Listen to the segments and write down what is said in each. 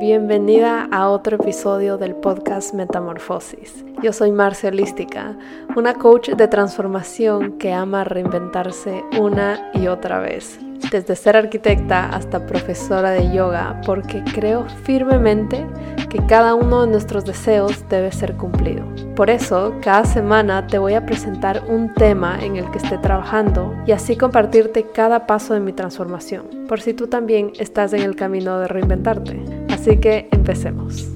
Bienvenida a otro episodio del podcast Metamorfosis. Yo soy Marcia Holística, una coach de transformación que ama reinventarse una y otra vez desde ser arquitecta hasta profesora de yoga, porque creo firmemente que cada uno de nuestros deseos debe ser cumplido. Por eso, cada semana te voy a presentar un tema en el que esté trabajando y así compartirte cada paso de mi transformación, por si tú también estás en el camino de reinventarte. Así que empecemos.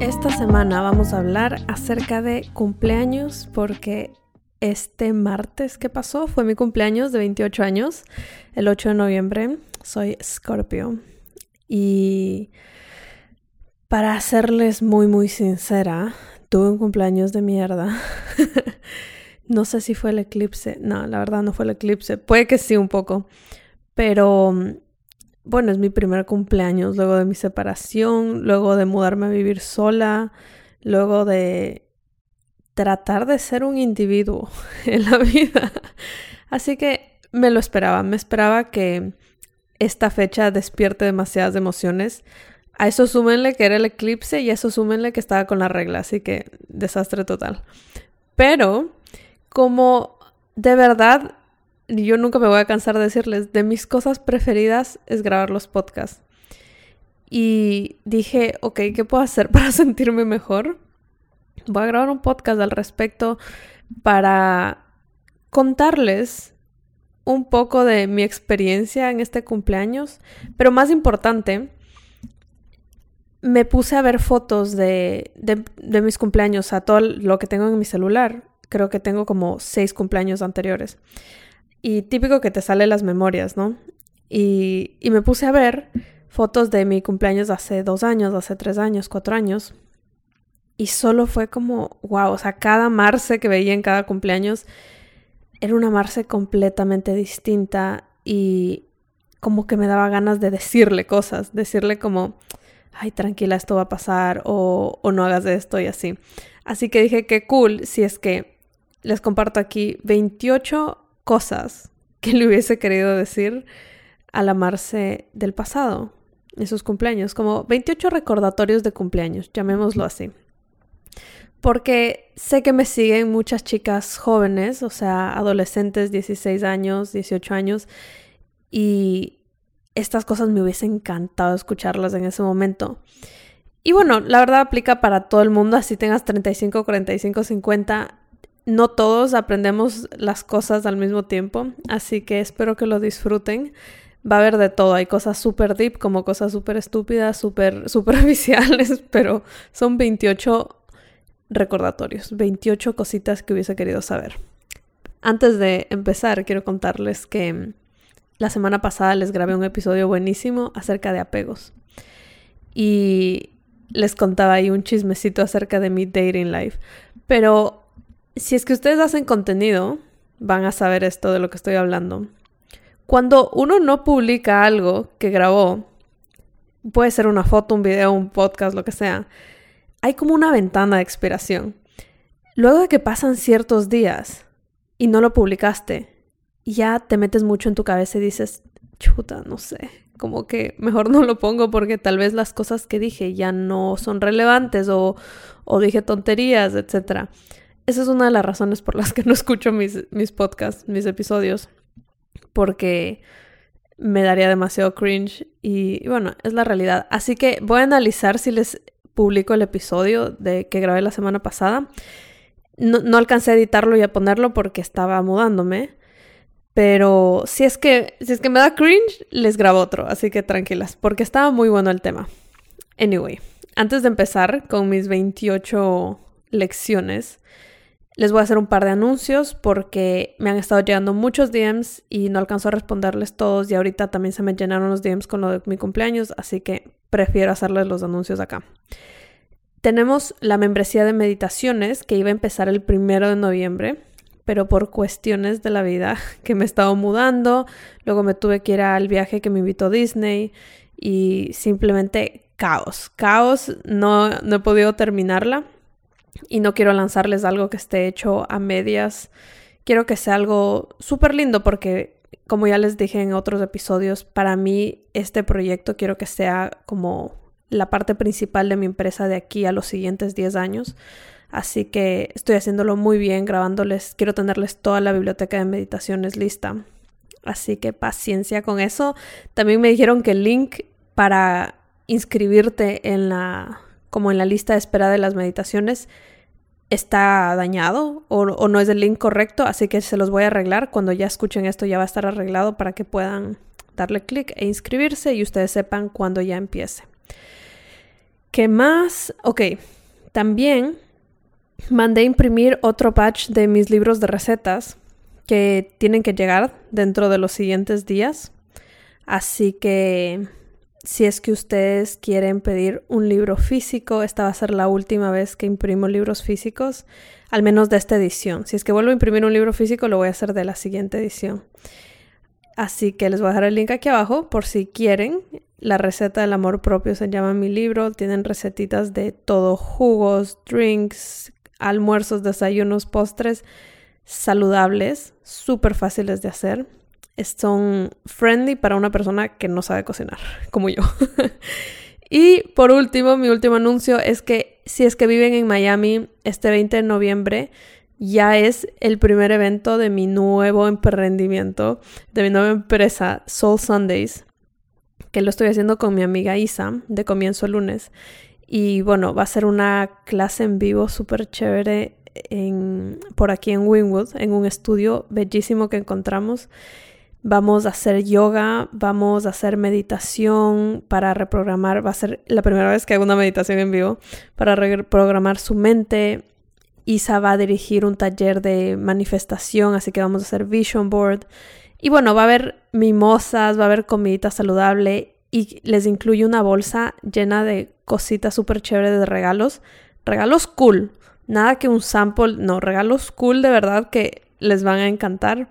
Esta semana vamos a hablar acerca de cumpleaños porque este martes que pasó fue mi cumpleaños de 28 años, el 8 de noviembre. Soy Scorpio. Y para serles muy, muy sincera, tuve un cumpleaños de mierda. no sé si fue el eclipse. No, la verdad no fue el eclipse. Puede que sí un poco. Pero bueno, es mi primer cumpleaños luego de mi separación, luego de mudarme a vivir sola, luego de tratar de ser un individuo en la vida. Así que me lo esperaba, me esperaba que esta fecha despierte demasiadas emociones. A eso súmenle que era el eclipse y a eso súmenle que estaba con la regla, así que desastre total. Pero, como de verdad, yo nunca me voy a cansar de decirles, de mis cosas preferidas es grabar los podcasts. Y dije, ok, ¿qué puedo hacer para sentirme mejor? voy a grabar un podcast al respecto para contarles un poco de mi experiencia en este cumpleaños, pero más importante, me puse a ver fotos de, de, mis cumpleaños, a todo lo que tengo en mi celular. Creo que tengo como seis cumpleaños anteriores. Y típico que te salen las memorias, ¿no? Y, y me puse a ver fotos de mi cumpleaños hace dos años, hace tres años, cuatro años. Y solo fue como, wow, o sea, cada Marce que veía en cada cumpleaños era una Marce completamente distinta y como que me daba ganas de decirle cosas, decirle como, ay, tranquila, esto va a pasar o, o no hagas esto y así. Así que dije, qué cool si es que les comparto aquí 28 cosas que le hubiese querido decir a la Marce del pasado, en sus cumpleaños, como 28 recordatorios de cumpleaños, llamémoslo así porque sé que me siguen muchas chicas jóvenes, o sea, adolescentes, 16 años, 18 años, y estas cosas me hubiese encantado escucharlas en ese momento. Y bueno, la verdad aplica para todo el mundo, así tengas 35, 45, 50. No todos aprendemos las cosas al mismo tiempo, así que espero que lo disfruten. Va a haber de todo, hay cosas súper deep como cosas súper estúpidas, súper superficiales, pero son 28 recordatorios, 28 cositas que hubiese querido saber. Antes de empezar, quiero contarles que la semana pasada les grabé un episodio buenísimo acerca de apegos. Y les contaba ahí un chismecito acerca de mi dating life. Pero si es que ustedes hacen contenido, van a saber esto de lo que estoy hablando. Cuando uno no publica algo que grabó, puede ser una foto, un video, un podcast, lo que sea, hay como una ventana de expiración. Luego de que pasan ciertos días y no lo publicaste, ya te metes mucho en tu cabeza y dices, chuta, no sé, como que mejor no lo pongo porque tal vez las cosas que dije ya no son relevantes o, o dije tonterías, etc. Esa es una de las razones por las que no escucho mis, mis podcasts, mis episodios, porque me daría demasiado cringe y bueno, es la realidad. Así que voy a analizar si les publico el episodio de que grabé la semana pasada. No, alcancé a editarlo y a ponerlo porque estaba mudándome. Pero si es que si es que me da cringe, les grabo otro, así que tranquilas, porque estaba muy bueno el tema. Anyway, antes de empezar con mis 28 lecciones, les voy a hacer un par de anuncios porque me han estado llegando muchos DMs y no alcanzo a responderles todos y ahorita también se me llenaron los DMs con lo de mi cumpleaños, así que prefiero hacerles los anuncios acá. Tenemos la membresía de meditaciones que iba a empezar el primero de noviembre, pero por cuestiones de la vida que me he estado mudando, luego me tuve que ir al viaje que me invitó Disney y simplemente caos, caos, no, no he podido terminarla y no quiero lanzarles algo que esté hecho a medias, quiero que sea algo súper lindo porque como ya les dije en otros episodios, para mí este proyecto quiero que sea como la parte principal de mi empresa de aquí a los siguientes 10 años. Así que estoy haciéndolo muy bien, grabándoles, quiero tenerles toda la biblioteca de meditaciones lista. Así que paciencia con eso. También me dijeron que el link para inscribirte en la como en la lista de espera de las meditaciones está dañado o, no es el link correcto, así que se los voy a arreglar. Cuando ya escuchen esto ya va a estar arreglado para que puedan darle clic e inscribirse y ustedes sepan cuando ya empiece. ¿Qué más? Ok, también mandé imprimir otro batch de mis libros de recetas que tienen que llegar dentro de los siguientes días. Así que si es que ustedes quieren pedir un libro físico, esta va a ser la última vez que imprimo libros físicos, al menos de esta edición. Si es que vuelvo a imprimir un libro físico, lo voy a hacer de la siguiente edición. Así que les voy a dejar el link aquí abajo por si quieren. La receta del amor propio se llama mi libro. Tienen recetitas de todo, jugos, drinks, almuerzos, desayunos, postres saludables, súper fáciles de hacer son friendly para una persona que no sabe cocinar, como yo. y por último, mi último anuncio es que si es que viven en Miami este 20 de noviembre, ya es el primer evento de mi nuevo emprendimiento, de mi nueva empresa, Soul Sundays, que lo estoy haciendo con mi amiga Isa, de comienzo el lunes. Y bueno, va a ser una clase en vivo súper chévere en, por aquí en Wynwood, en un estudio bellísimo que encontramos. Vamos a hacer yoga, vamos a hacer meditación para reprogramar, va a ser la primera vez que hago una meditación en vivo, para reprogramar su mente. Isa va a dirigir un taller de manifestación, así que vamos a hacer vision board. Y bueno, va a haber mimosas, va a haber comidita saludable y les incluye una bolsa llena de cositas súper chéveres de regalos. Regalos cool, nada que un sample, no, regalos cool de verdad que les van a encantar.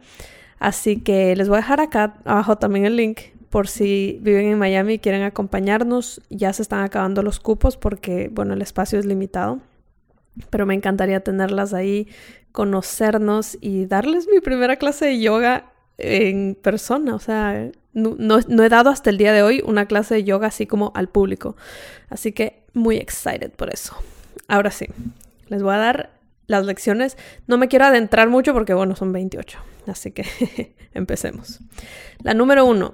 Así que les voy a dejar acá abajo también el link por si viven en Miami y quieren acompañarnos. Ya se están acabando los cupos porque, bueno, el espacio es limitado. Pero me encantaría tenerlas ahí, conocernos y darles mi primera clase de yoga en persona. O sea, no, he dado hasta el día de hoy una clase de yoga así como al público. Así que muy excited por eso. Ahora sí, les voy a dar las lecciones. No me quiero adentrar mucho porque, bueno, son 28. Así que empecemos. La número uno,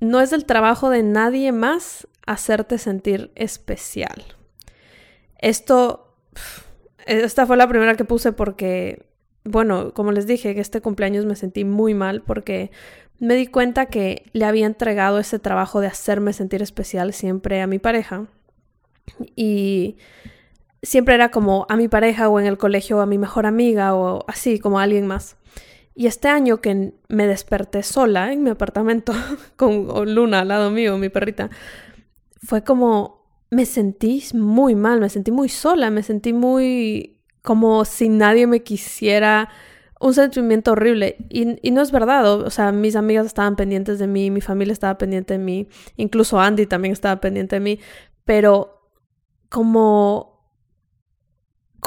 no es el trabajo de nadie más hacerte sentir especial. Esto, esta fue la primera que puse porque, bueno, como les dije, que este cumpleaños me sentí muy mal porque me di cuenta que le había entregado ese trabajo de hacerme sentir especial siempre a mi pareja. Y siempre era como a mi pareja o en el colegio a mi mejor amiga o así, como a alguien más. Y este año que me desperté sola en mi apartamento con Luna al lado mío, mi perrita, fue como me sentí muy mal, me sentí muy sola, me sentí muy como si nadie me quisiera, un sentimiento horrible. Y, no es verdad, o sea, mis amigas estaban pendientes de mí, mi familia estaba pendiente de mí, incluso Andy también estaba pendiente de mí, pero como,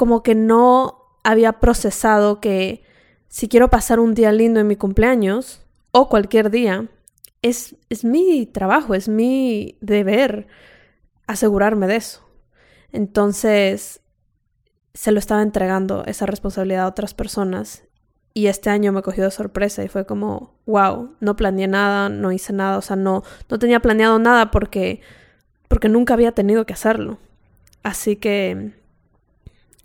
como que no había procesado que si quiero pasar un día lindo en mi cumpleaños o cualquier día, es, es mi trabajo, es mi deber asegurarme de eso. Entonces, se lo estaba entregando esa responsabilidad a otras personas y este año me cogió de sorpresa y fue como, wow, no planeé nada, no hice nada, o sea, no, no tenía planeado nada porque, porque nunca había tenido que hacerlo. Así que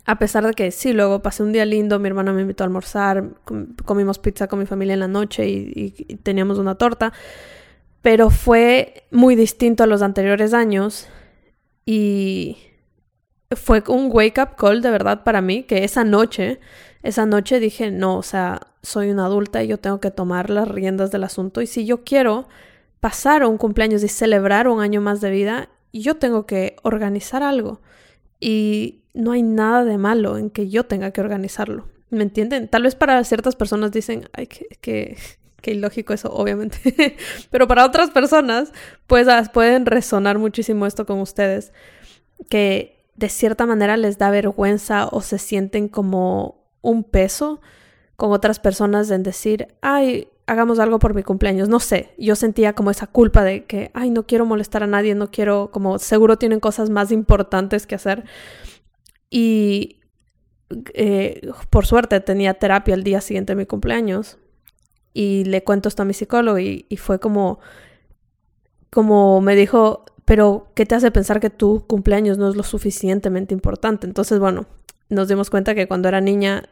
a pesar de que sí, luego pasé un día lindo, mi hermano me invitó a almorzar, comimos pizza con mi familia en la noche y, teníamos una torta, pero fue muy distinto a los anteriores años y fue un wake up call de verdad para mí, que esa noche, esa noche dije, no, o sea, soy una adulta y yo tengo que tomar las riendas del asunto y si yo quiero pasar un cumpleaños y celebrar un año más de vida, yo tengo que organizar algo. Y no hay nada de malo en que yo tenga que organizarlo. ¿Me entienden? Tal vez para ciertas personas dicen, ay, que, que, ilógico eso, obviamente. Pero para otras personas, pues pueden resonar muchísimo esto con ustedes. Que de cierta manera les da vergüenza o se sienten como un peso con otras personas en decir, ay, hagamos algo por mi cumpleaños. No sé, yo sentía como esa culpa de que, ay, no quiero molestar a nadie, no quiero, como seguro tienen cosas más importantes que hacer. Y eh, por suerte tenía terapia el día siguiente de mi cumpleaños. Y le cuento esto a mi psicólogo y, y fue como, como me dijo, pero ¿qué te hace pensar que tu cumpleaños no es lo suficientemente importante? Entonces, bueno, nos dimos cuenta que cuando era niña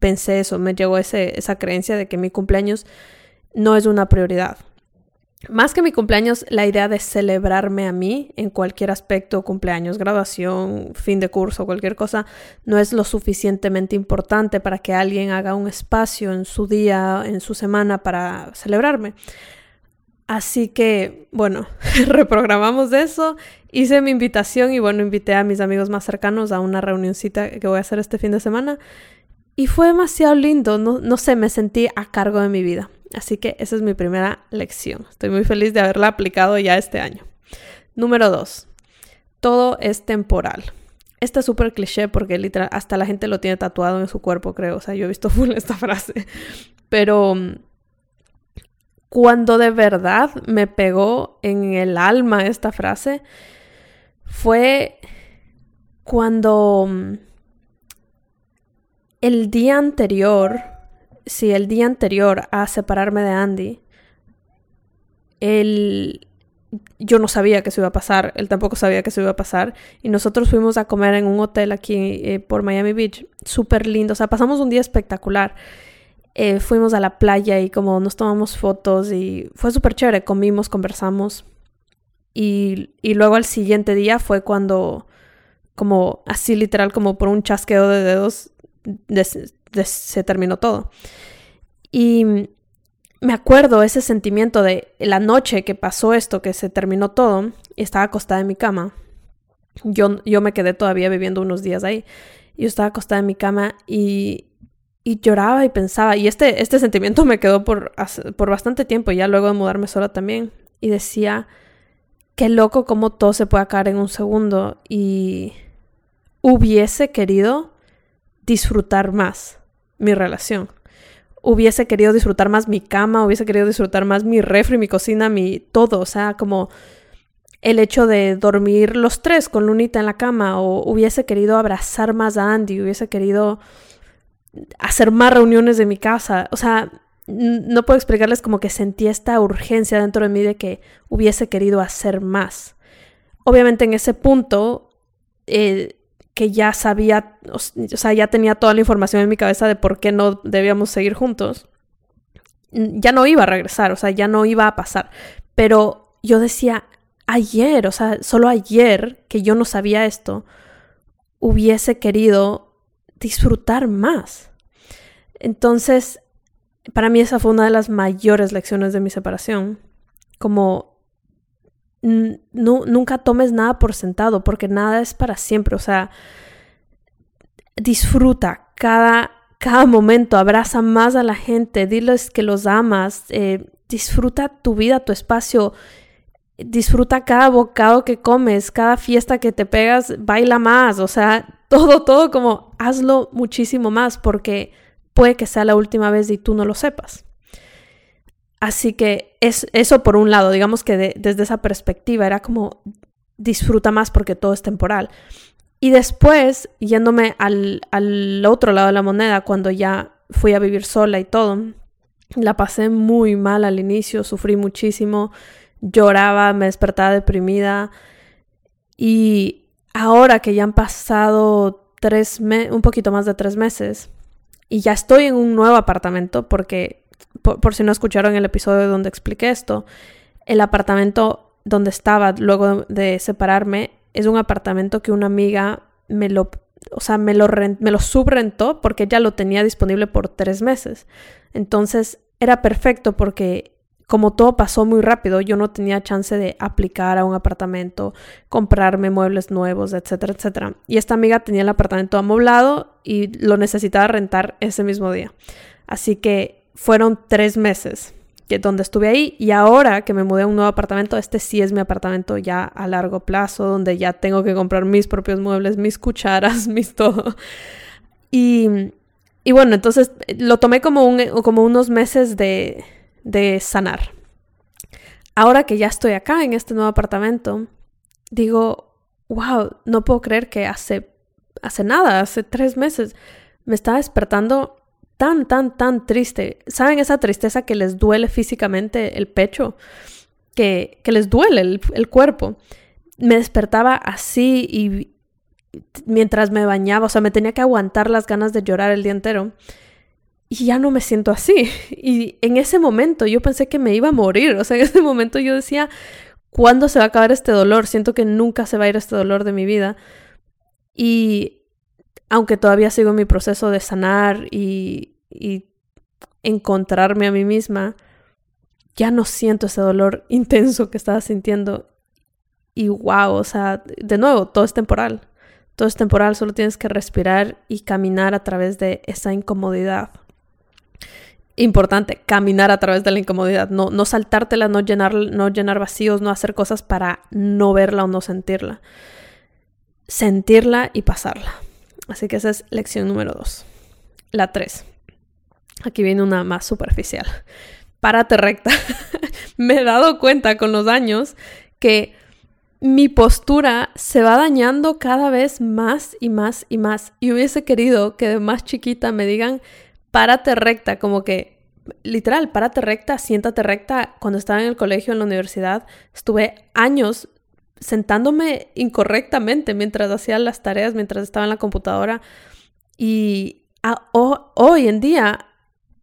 pensé eso, me llegó ese, esa creencia de que mi cumpleaños no es una prioridad. Más que mi cumpleaños, la idea de celebrarme a mí en cualquier aspecto, cumpleaños, graduación, fin de curso, cualquier cosa, no es lo suficientemente importante para que alguien haga un espacio en su día, en su semana para celebrarme. Así que, bueno, reprogramamos eso, hice mi invitación y bueno, invité a mis amigos más cercanos a una reunioncita que voy a hacer este fin de semana. Y fue demasiado lindo, no, no sé, me sentí a cargo de mi vida. Así que esa es mi primera lección. Estoy muy feliz de haberla aplicado ya este año. Número dos, todo es temporal. Esta es súper cliché porque literal hasta la gente lo tiene tatuado en su cuerpo, creo. O sea, yo he visto full esta frase. Pero cuando de verdad me pegó en el alma esta frase fue cuando mm, el día anterior, sí, el día anterior a separarme de Andy, él, yo no sabía que eso iba a pasar, él tampoco sabía que eso iba a pasar, y nosotros fuimos a comer en un hotel aquí eh, por Miami Beach, súper lindo, o sea, pasamos un día espectacular. Eh, fuimos a la playa y como nos tomamos fotos y fue súper chévere, comimos, conversamos. Y, y, luego al siguiente día fue cuando, como así literal, como por un chasqueo de dedos, se terminó todo. Y me acuerdo ese sentimiento de la noche que pasó esto, que se terminó todo, y estaba acostada en mi cama. Yo, yo me quedé todavía viviendo unos días ahí. Yo estaba acostada en mi cama y, y lloraba y pensaba, y este, este sentimiento me quedó por, por bastante tiempo, ya luego de mudarme sola también, y decía, qué loco cómo todo se puede acabar en un segundo, y hubiese querido disfrutar más mi relación. Hubiese querido disfrutar más mi cama, hubiese querido disfrutar más mi refri, mi cocina, mi todo, o sea, como el hecho de dormir los tres con Lunita en la cama, o hubiese querido abrazar más a Andy, hubiese querido hacer más reuniones de mi casa. O sea, no puedo explicarles como que sentí esta urgencia dentro de mí de que hubiese querido hacer más. Obviamente en ese punto, eh, que ya sabía, o sea, ya tenía toda la información en mi cabeza de por qué no debíamos seguir juntos, ya no iba a regresar, o sea, ya no iba a pasar. Pero yo decía, ayer, o sea, solo ayer que yo no sabía esto, hubiese querido disfrutar más. Entonces, para mí esa fue una de las mayores lecciones de mi separación. Como nunca tomes nada por sentado, porque nada es para siempre. O sea, disfruta cada, cada momento, abraza más a la gente, diles que los amas, eh, disfruta tu vida, tu espacio. Disfruta cada bocado que comes, cada fiesta que te pegas, baila más, o sea, todo, todo como hazlo muchísimo más porque puede que sea la última vez y tú no lo sepas. Así que es eso por un lado, digamos que desde esa perspectiva era como disfruta más porque todo es temporal. Y después, yéndome al, al otro lado de la moneda, cuando ya fui a vivir sola y todo, la pasé muy mal al inicio, sufrí muchísimo, lloraba, me despertaba deprimida y ahora que ya han pasado tres un poquito más de tres meses y ya estoy en un nuevo apartamento porque, por, si no escucharon el episodio donde expliqué esto, el apartamento donde estaba luego de separarme es un apartamento que una amiga me lo, o sea, me lo, me lo subrentó porque ella lo tenía disponible por tres meses. Entonces era perfecto porque como todo pasó muy rápido, yo no tenía chance de aplicar a un apartamento, comprarme muebles nuevos, etcétera, etcétera. Y esta amiga tenía el apartamento amoblado y lo necesitaba rentar ese mismo día. Así que fueron tres meses que donde estuve ahí y ahora que me mudé a un nuevo apartamento, este sí es mi apartamento ya a largo plazo, donde ya tengo que comprar mis propios muebles, mis cucharas, mis todo. Y, y bueno, entonces lo tomé como, un, como unos meses de de sanar. Ahora que ya estoy acá en este nuevo apartamento, digo, wow, no puedo creer que hace, hace nada, hace tres meses, me estaba despertando tan, tan, tan triste. ¿Saben esa tristeza que les duele físicamente el pecho? Que, que les duele el, el cuerpo. Me despertaba así y mientras me bañaba, o sea, me tenía que aguantar las ganas de llorar el día entero. Y ya no me siento así. Y en ese momento yo pensé que me iba a morir. O sea, en ese momento yo decía, ¿cuándo se va a acabar este dolor? Siento que nunca se va a ir este dolor de mi vida. Y aunque todavía sigo mi proceso de sanar y, y encontrarme a mí misma, ya no siento ese dolor intenso que estaba sintiendo. Y wow, o sea, de nuevo, todo es temporal. Todo es temporal, solo tienes que respirar y caminar a través de esa incomodidad. Importante, caminar a través de la incomodidad, no, no saltártela, no llenar, no llenar vacíos, no hacer cosas para no verla o no sentirla. Sentirla y pasarla. Así que esa es lección número dos. La tres. Aquí viene una más superficial. Párate recta. Me he dado cuenta con los años que mi postura se va dañando cada vez más y más y más. Y hubiese querido que de más chiquita me digan, párate recta, como que, literal, párate recta, siéntate recta. Cuando estaba en el colegio, en la universidad, estuve años sentándome incorrectamente mientras hacía las tareas, mientras estaba en la computadora. Y hoy en día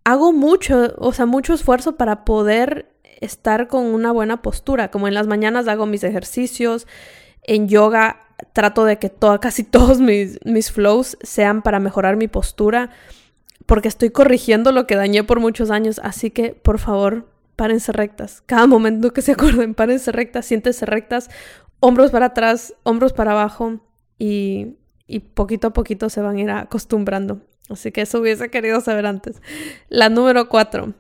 hago mucho, o sea, mucho esfuerzo para poder estar con una buena postura. Como en las mañanas hago mis ejercicios, en yoga trato de que casi todos mis, mis flows sean para mejorar mi postura, porque estoy corrigiendo lo que dañé por muchos años. Así que, por favor, párense rectas. Cada momento que se acuerden, párense rectas, siéntense rectas, hombros para atrás, hombros para abajo y, y poquito a poquito se van a ir acostumbrando. Así que eso hubiese querido saber antes. La número cuatro.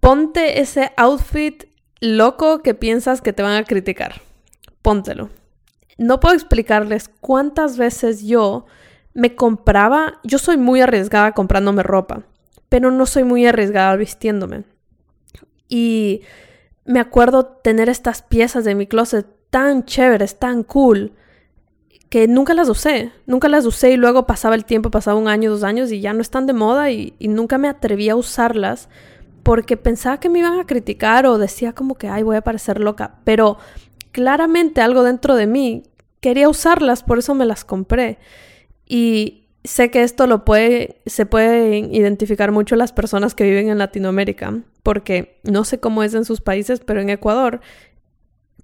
Ponte ese outfit loco que piensas que te van a criticar. Póntelo. No puedo explicarles cuántas veces yo me compraba, yo soy muy arriesgada comprándome ropa, pero no soy muy arriesgada vistiéndome. Y me acuerdo tener estas piezas de mi closet tan chéveres, tan cool, que nunca las usé, nunca las usé y luego pasaba el tiempo, pasaba un año, dos años y ya no están de moda y, nunca me atreví a usarlas porque pensaba que me iban a criticar o decía como que, ay, voy a parecer loca, pero claramente algo dentro de mí quería usarlas, por eso me las compré. Y sé que esto lo puede, se puede identificar mucho las personas que viven en Latinoamérica, porque no sé cómo es en sus países, pero en Ecuador,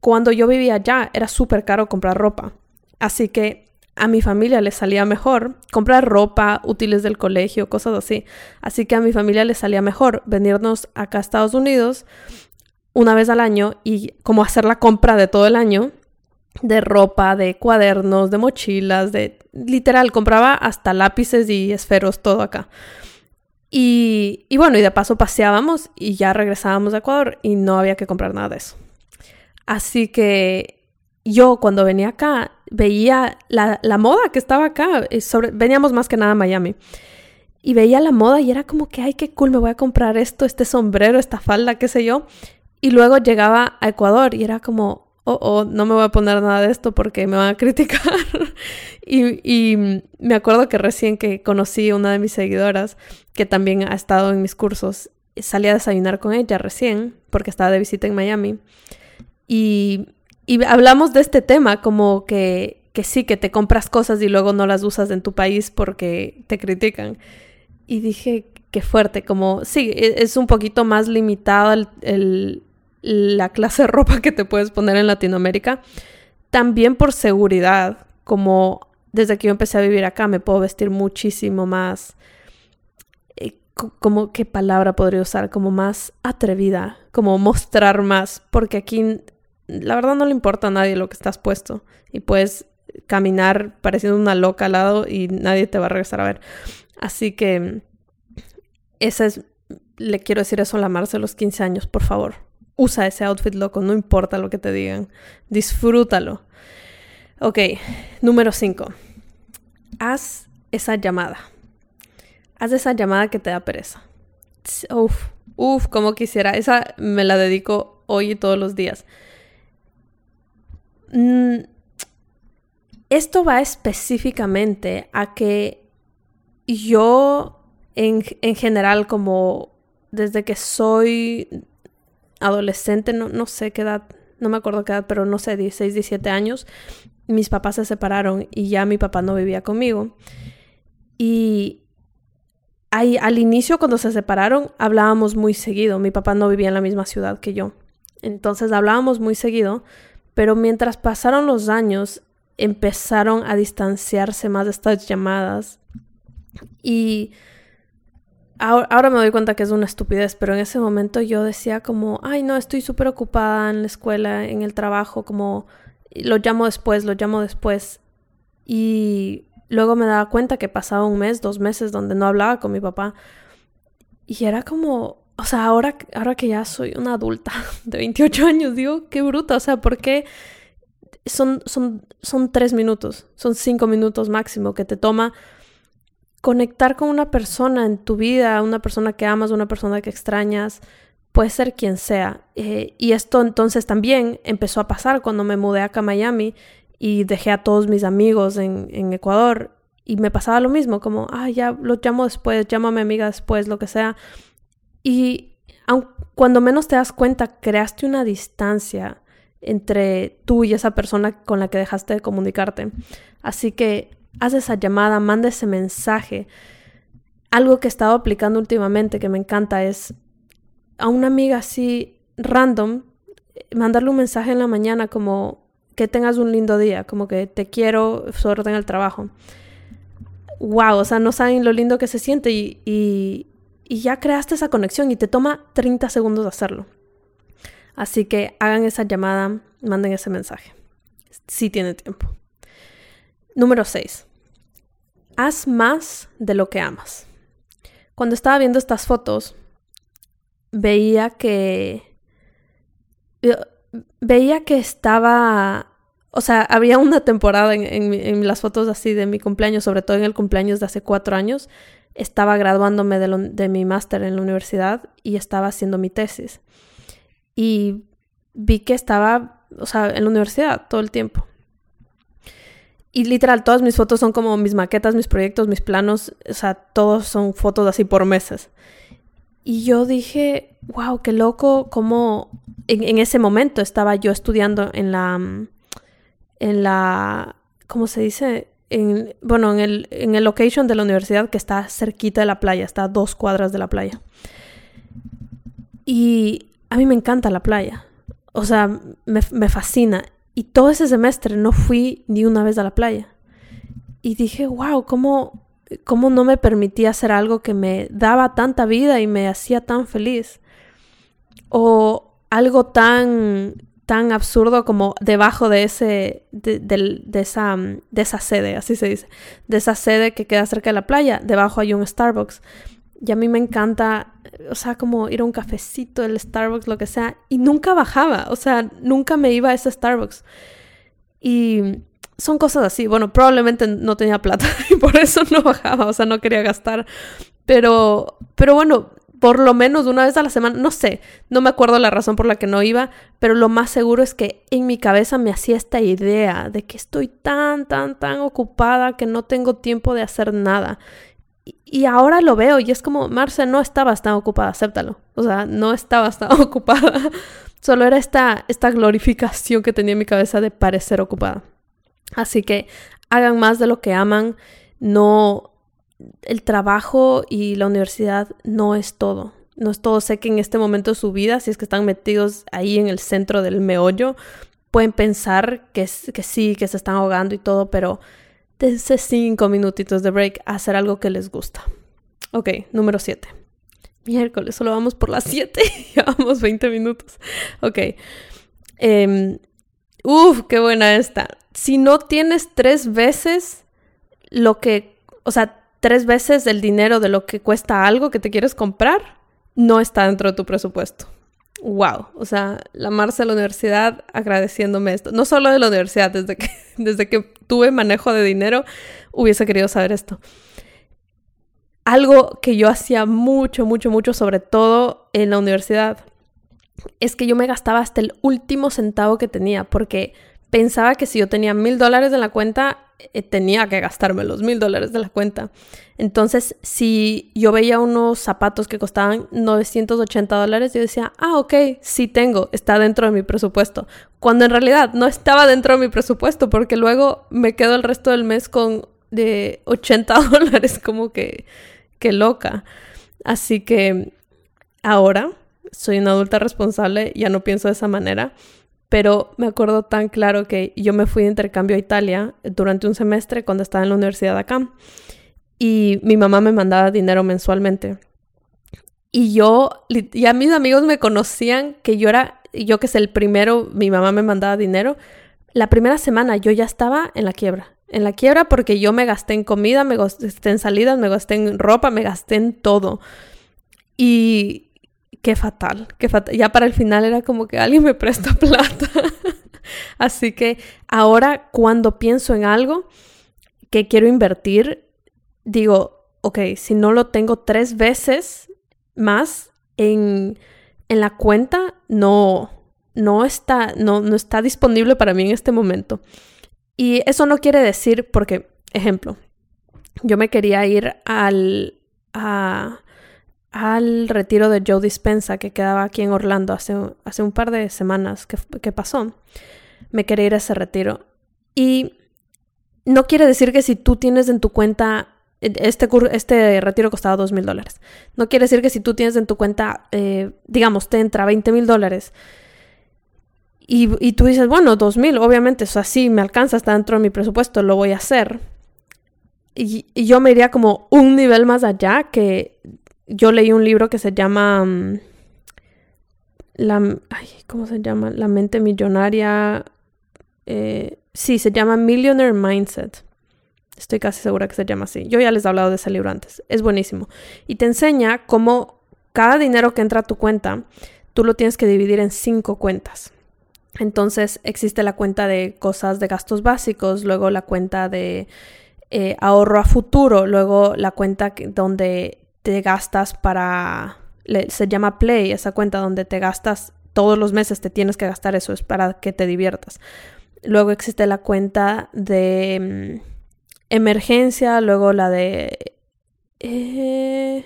cuando yo vivía allá, era súper caro comprar ropa. Así que a mi familia le salía mejor comprar ropa, útiles del colegio, cosas así. Así que a mi familia le salía mejor venirnos acá a Estados Unidos una vez al año y como hacer la compra de todo el año de ropa, de cuadernos, de mochilas, de literal, compraba hasta lápices y esferos, todo acá. Y, y bueno, y de paso paseábamos y ya regresábamos a Ecuador y no había que comprar nada de eso. Así que yo cuando venía acá veía la, moda que estaba acá, eh, sobre, veníamos más que nada a Miami, y veía la moda y era como que, ay, qué cool, me voy a comprar esto, este sombrero, esta falda, qué sé yo. Y luego llegaba a Ecuador y era como, oh, oh, no me voy a poner nada de esto porque me van a criticar. y, me acuerdo que recién que conocí una de mis seguidoras, que también ha estado en mis cursos, salí a desayunar con ella recién, porque estaba de visita en Miami. Y y hablamos de este tema como que, que sí, que te compras cosas y luego no las usas en tu país porque te critican. Y dije, qué fuerte, como sí, e, es un poquito más limitado el, la clase de ropa que te puedes poner en Latinoamérica. También por seguridad, como desde que yo empecé a vivir acá me puedo vestir muchísimo más, eh, como qué palabra podría usar, como más atrevida, como mostrar más, porque aquí la verdad no le importa a nadie lo que estás puesto y puedes caminar pareciendo una loca al lado y nadie te va a regresar a ver. Así que esa es, le quiero decir eso a la Marce a los 15 años, por favor. Usa ese outfit loco, no importa lo que te digan. Disfrútalo. Ok, número 5. Haz esa llamada. Haz esa llamada que te da pereza. Uf, Uf, como quisiera. Esa me la dedico hoy y todos los días. Mm, esto va específicamente a que yo en, en general como desde que soy adolescente, no, no sé qué edad, no me acuerdo qué edad, pero no sé, 16, 17 años, mis papás se separaron y ya mi papá no vivía conmigo. Y ahí, al inicio, cuando se separaron, hablábamos muy seguido. Mi papá no vivía en la misma ciudad que yo. Entonces hablábamos muy seguido, pero mientras pasaron los años, empezaron a distanciarse más de estas llamadas. Y Ahora, me doy cuenta que es una estupidez, pero en ese momento yo decía como, ay no, estoy súper ocupada en la escuela, en el trabajo, como lo llamo después, lo llamo después. Y luego me daba cuenta que pasaba un mes, dos meses donde no hablaba con mi papá. Y era como, o sea, ahora, ahora que ya soy una adulta de 28 años, digo, qué bruta, o sea, ¿por qué son, son, son tres minutos, son cinco minutos máximo que te toma conectar con una persona en tu vida, una persona que amas, una persona que extrañas, puede ser quien sea. Eh, y esto entonces también empezó a pasar cuando me mudé acá a Miami y dejé a todos mis amigos en, en Ecuador y me pasaba lo mismo, como, ah, ya lo llamo después, llamo a mi amiga después, lo que sea. Y cuando menos te das cuenta, creaste una distancia entre tú y esa persona con la que dejaste de comunicarte. Así que haz esa llamada, manda ese mensaje. Algo que he estado aplicando últimamente que me encanta es a una amiga así random, mandarle un mensaje en la mañana como que tengas un lindo día, como que te quiero, suerte en el trabajo. Wow, o sea, no saben lo lindo que se siente y, ya creaste esa conexión y te toma 30 segundos hacerlo. Así que hagan esa llamada, manden ese mensaje. Si tiene tiempo. Número 6 haz más de lo que amas. Cuando estaba viendo estas fotos, veía que... Veía que estaba... O sea, había una temporada en, las fotos así de mi cumpleaños, sobre todo en el cumpleaños de hace cuatro años, estaba graduándome de, de mi máster en la universidad y estaba haciendo mi tesis. Y vi que estaba, o sea, en la universidad todo el tiempo. Y literal, todas mis fotos son como mis maquetas, mis proyectos, mis planos, o sea, todos son fotos así por meses. Y yo dije, wow, qué loco, como en, ese momento estaba yo estudiando en la, en la, ¿cómo se dice? En, bueno, en el, en el location de la universidad que está cerquita de la playa, está a dos cuadras de la playa. Y a mí me encanta la playa, o sea, me, me fascina. Y todo ese semestre no fui ni una vez a la playa. Y dije, wow, ¿cómo, cómo no me permitía hacer algo que me daba tanta vida y me hacía tan feliz? O algo tan, tan absurdo como debajo de ese, de, de, esa, de esa sede, así se dice, de esa sede que queda cerca de la playa, debajo hay un Starbucks. Y a mí me encanta, o sea, como ir a un cafecito, el Starbucks, lo que sea. Y nunca bajaba, o sea, nunca me iba a ese Starbucks. Y son cosas así. Bueno, probablemente no tenía plata y por eso no bajaba, o sea, no quería gastar. Pero, pero bueno, por lo menos una vez a la semana, no sé, no me acuerdo la razón por la que no iba, pero lo más seguro es que en mi cabeza me hacía esta idea de que estoy tan, tan, tan ocupada que no tengo tiempo de hacer nada. Y ahora lo veo y es como, Marce, no estabas tan ocupada, acéptalo. O sea, no estabas tan ocupada. Solo era esta, esta glorificación que tenía en mi cabeza de parecer ocupada. Así que hagan más de lo que aman. No, el trabajo y la universidad no es todo. No es todo. Sé que en este momento de su vida, si es que están metidos ahí en el centro del meollo, pueden pensar que, que sí, que se están ahogando y todo, pero dense cinco minutitos de break a hacer algo que les gusta. Ok, número 7. Miércoles, solo vamos por las 7. Llevamos 20 minutos. Ok. Em, uf, qué buena esta. Si no tienes tres veces lo que, o sea, tres veces el dinero de lo que cuesta algo que te quieres comprar, no está dentro de tu presupuesto wow, o sea, la Marcia de la universidad agradeciéndome esto. No solo de la universidad, desde que, desde que tuve manejo de dinero, hubiese querido saber esto. Algo que yo hacía mucho, mucho, mucho, sobre todo en la universidad es que yo me gastaba hasta el último centavo que tenía porque pensaba que si yo tenía mil dólares en la cuenta, tenía que gastarme los mil dólares de la cuenta. Entonces, si yo veía unos zapatos que costaban 980 dólares, yo decía, ah, ok, sí tengo, está dentro de mi presupuesto. Cuando en realidad no estaba dentro de mi presupuesto, porque luego me quedo el resto del mes con de 80 dólares, como que, que loca. Así que ahora soy una adulta responsable, ya no pienso de esa manera, pero me acuerdo tan claro que yo me fui de intercambio a Italia durante un semestre cuando estaba en la universidad acá y mi mamá me mandaba dinero mensualmente. Y yo, ya mis amigos me conocían que yo era, yo que es el primero, mi mamá me mandaba dinero. La primera semana yo ya estaba en la quiebra. En la quiebra porque yo me gasté en comida, me gasté en salidas, me gasté en ropa, me gasté en todo. Y qué fatal, qué fatal. Ya para el final era como que alguien me presta plata. Así que ahora cuando pienso en algo que quiero invertir, digo, ok, si no lo tengo tres veces más en, en la cuenta, no, no está, no, no está disponible para mí en este momento. Y eso no quiere decir, porque, ejemplo, yo me quería ir al, a, al retiro de Joe Dispensa que quedaba aquí en Orlando hace, un par de semanas que, pasó. Me quería ir a ese retiro. Y no quiere decir que si tú tienes en tu cuenta este, este retiro costaba dos mil dólares. No quiere decir que si tú tienes en tu cuenta, eh, digamos, te entra 20 mil dólares y, tú dices, bueno, dos mil, obviamente, eso así me alcanza, está dentro de mi presupuesto, lo voy a hacer. Y, yo me iría como un nivel más allá, que yo leí un libro que se llama... Mm, la, ¿Cómo se llama? La mente millonaria. Eh, sí, se llama Millionaire Mindset Estoy casi segura que se llama así. Yo ya les he hablado de ese libro antes. Es buenísimo. Y te enseña cómo cada dinero que entra a tu cuenta, tú lo tienes que dividir en cinco cuentas. Entonces existe la cuenta de cosas de gastos básicos, luego la cuenta de eh, ahorro a futuro, luego la cuenta donde te gastas para, se llama Play, esa cuenta donde te gastas todos los meses, te tienes que gastar eso, es para que te diviertas. Luego existe la cuenta de mm, emergencia, luego la de... Eh,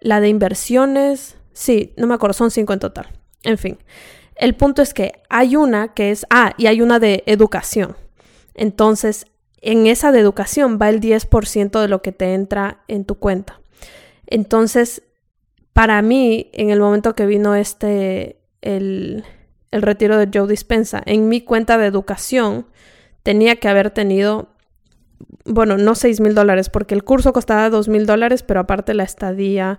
la de inversiones. Sí, no me acuerdo, son cinco en total. En fin, el punto es que hay una que es... Ah, y hay una de educación. Entonces, en esa de educación va el 10% de lo que te entra en tu cuenta. Entonces, para mí, en el momento que vino este, el, el retiro de Joe Dispensa, en mi cuenta de educación tenía que haber tenido bueno, no seis mil dólares, porque el curso costaba dos mil dólares, pero aparte la estadía,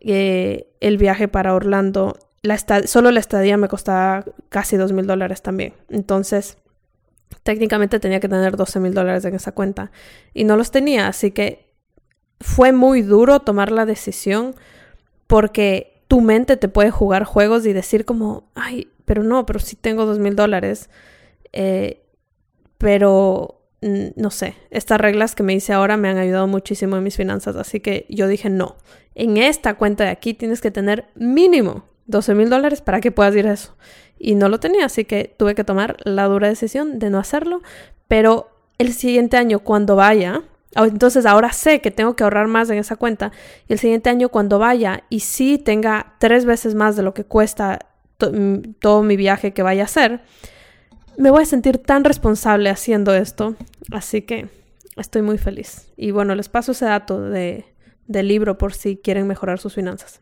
eh, el viaje para Orlando, la solo la estadía me costaba casi dos mil dólares también. Entonces, técnicamente tenía que tener 12 mil dólares en esa cuenta y no los tenía, así que fue muy duro tomar la decisión porque tu mente te puede jugar juegos y decir como, ay, pero no, pero sí tengo dos mil dólares, eh, pero no sé, estas reglas que me hice ahora me han ayudado muchísimo en mis finanzas, así que yo dije no, en esta cuenta de aquí tienes que tener mínimo 12 mil dólares para que puedas ir a eso. Y no lo tenía, así que tuve que tomar la dura decisión de no hacerlo, pero el siguiente año cuando vaya, entonces ahora sé que tengo que ahorrar más en esa cuenta, y el siguiente año cuando vaya y sí tenga tres veces más de lo que cuesta todo mi viaje que vaya a hacer, me voy a sentir tan responsable haciendo esto. Así que estoy muy feliz. Y bueno, les paso ese dato de, del libro por si quieren mejorar sus finanzas.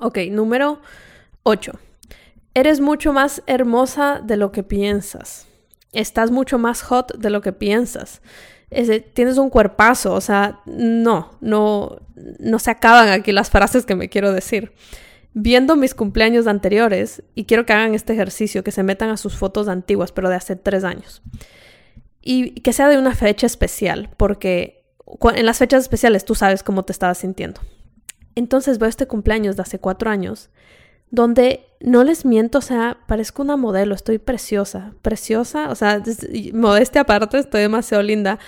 Ok, número 8. Eres mucho más hermosa de lo que piensas. Estás mucho más hot de lo que piensas. Tienes un cuerpazo, o sea, no, no, no se acaban aquí las frases que me quiero decir viendo mis cumpleaños anteriores y quiero que hagan este ejercicio, que se metan a sus fotos antiguas, pero de hace tres años. Y que sea de una fecha especial, porque en las fechas especiales tú sabes cómo te estabas sintiendo. Entonces veo este cumpleaños de hace cuatro años, donde no les miento, o sea, parezco una modelo, estoy preciosa, preciosa, o sea, modestia aparte, estoy demasiado linda.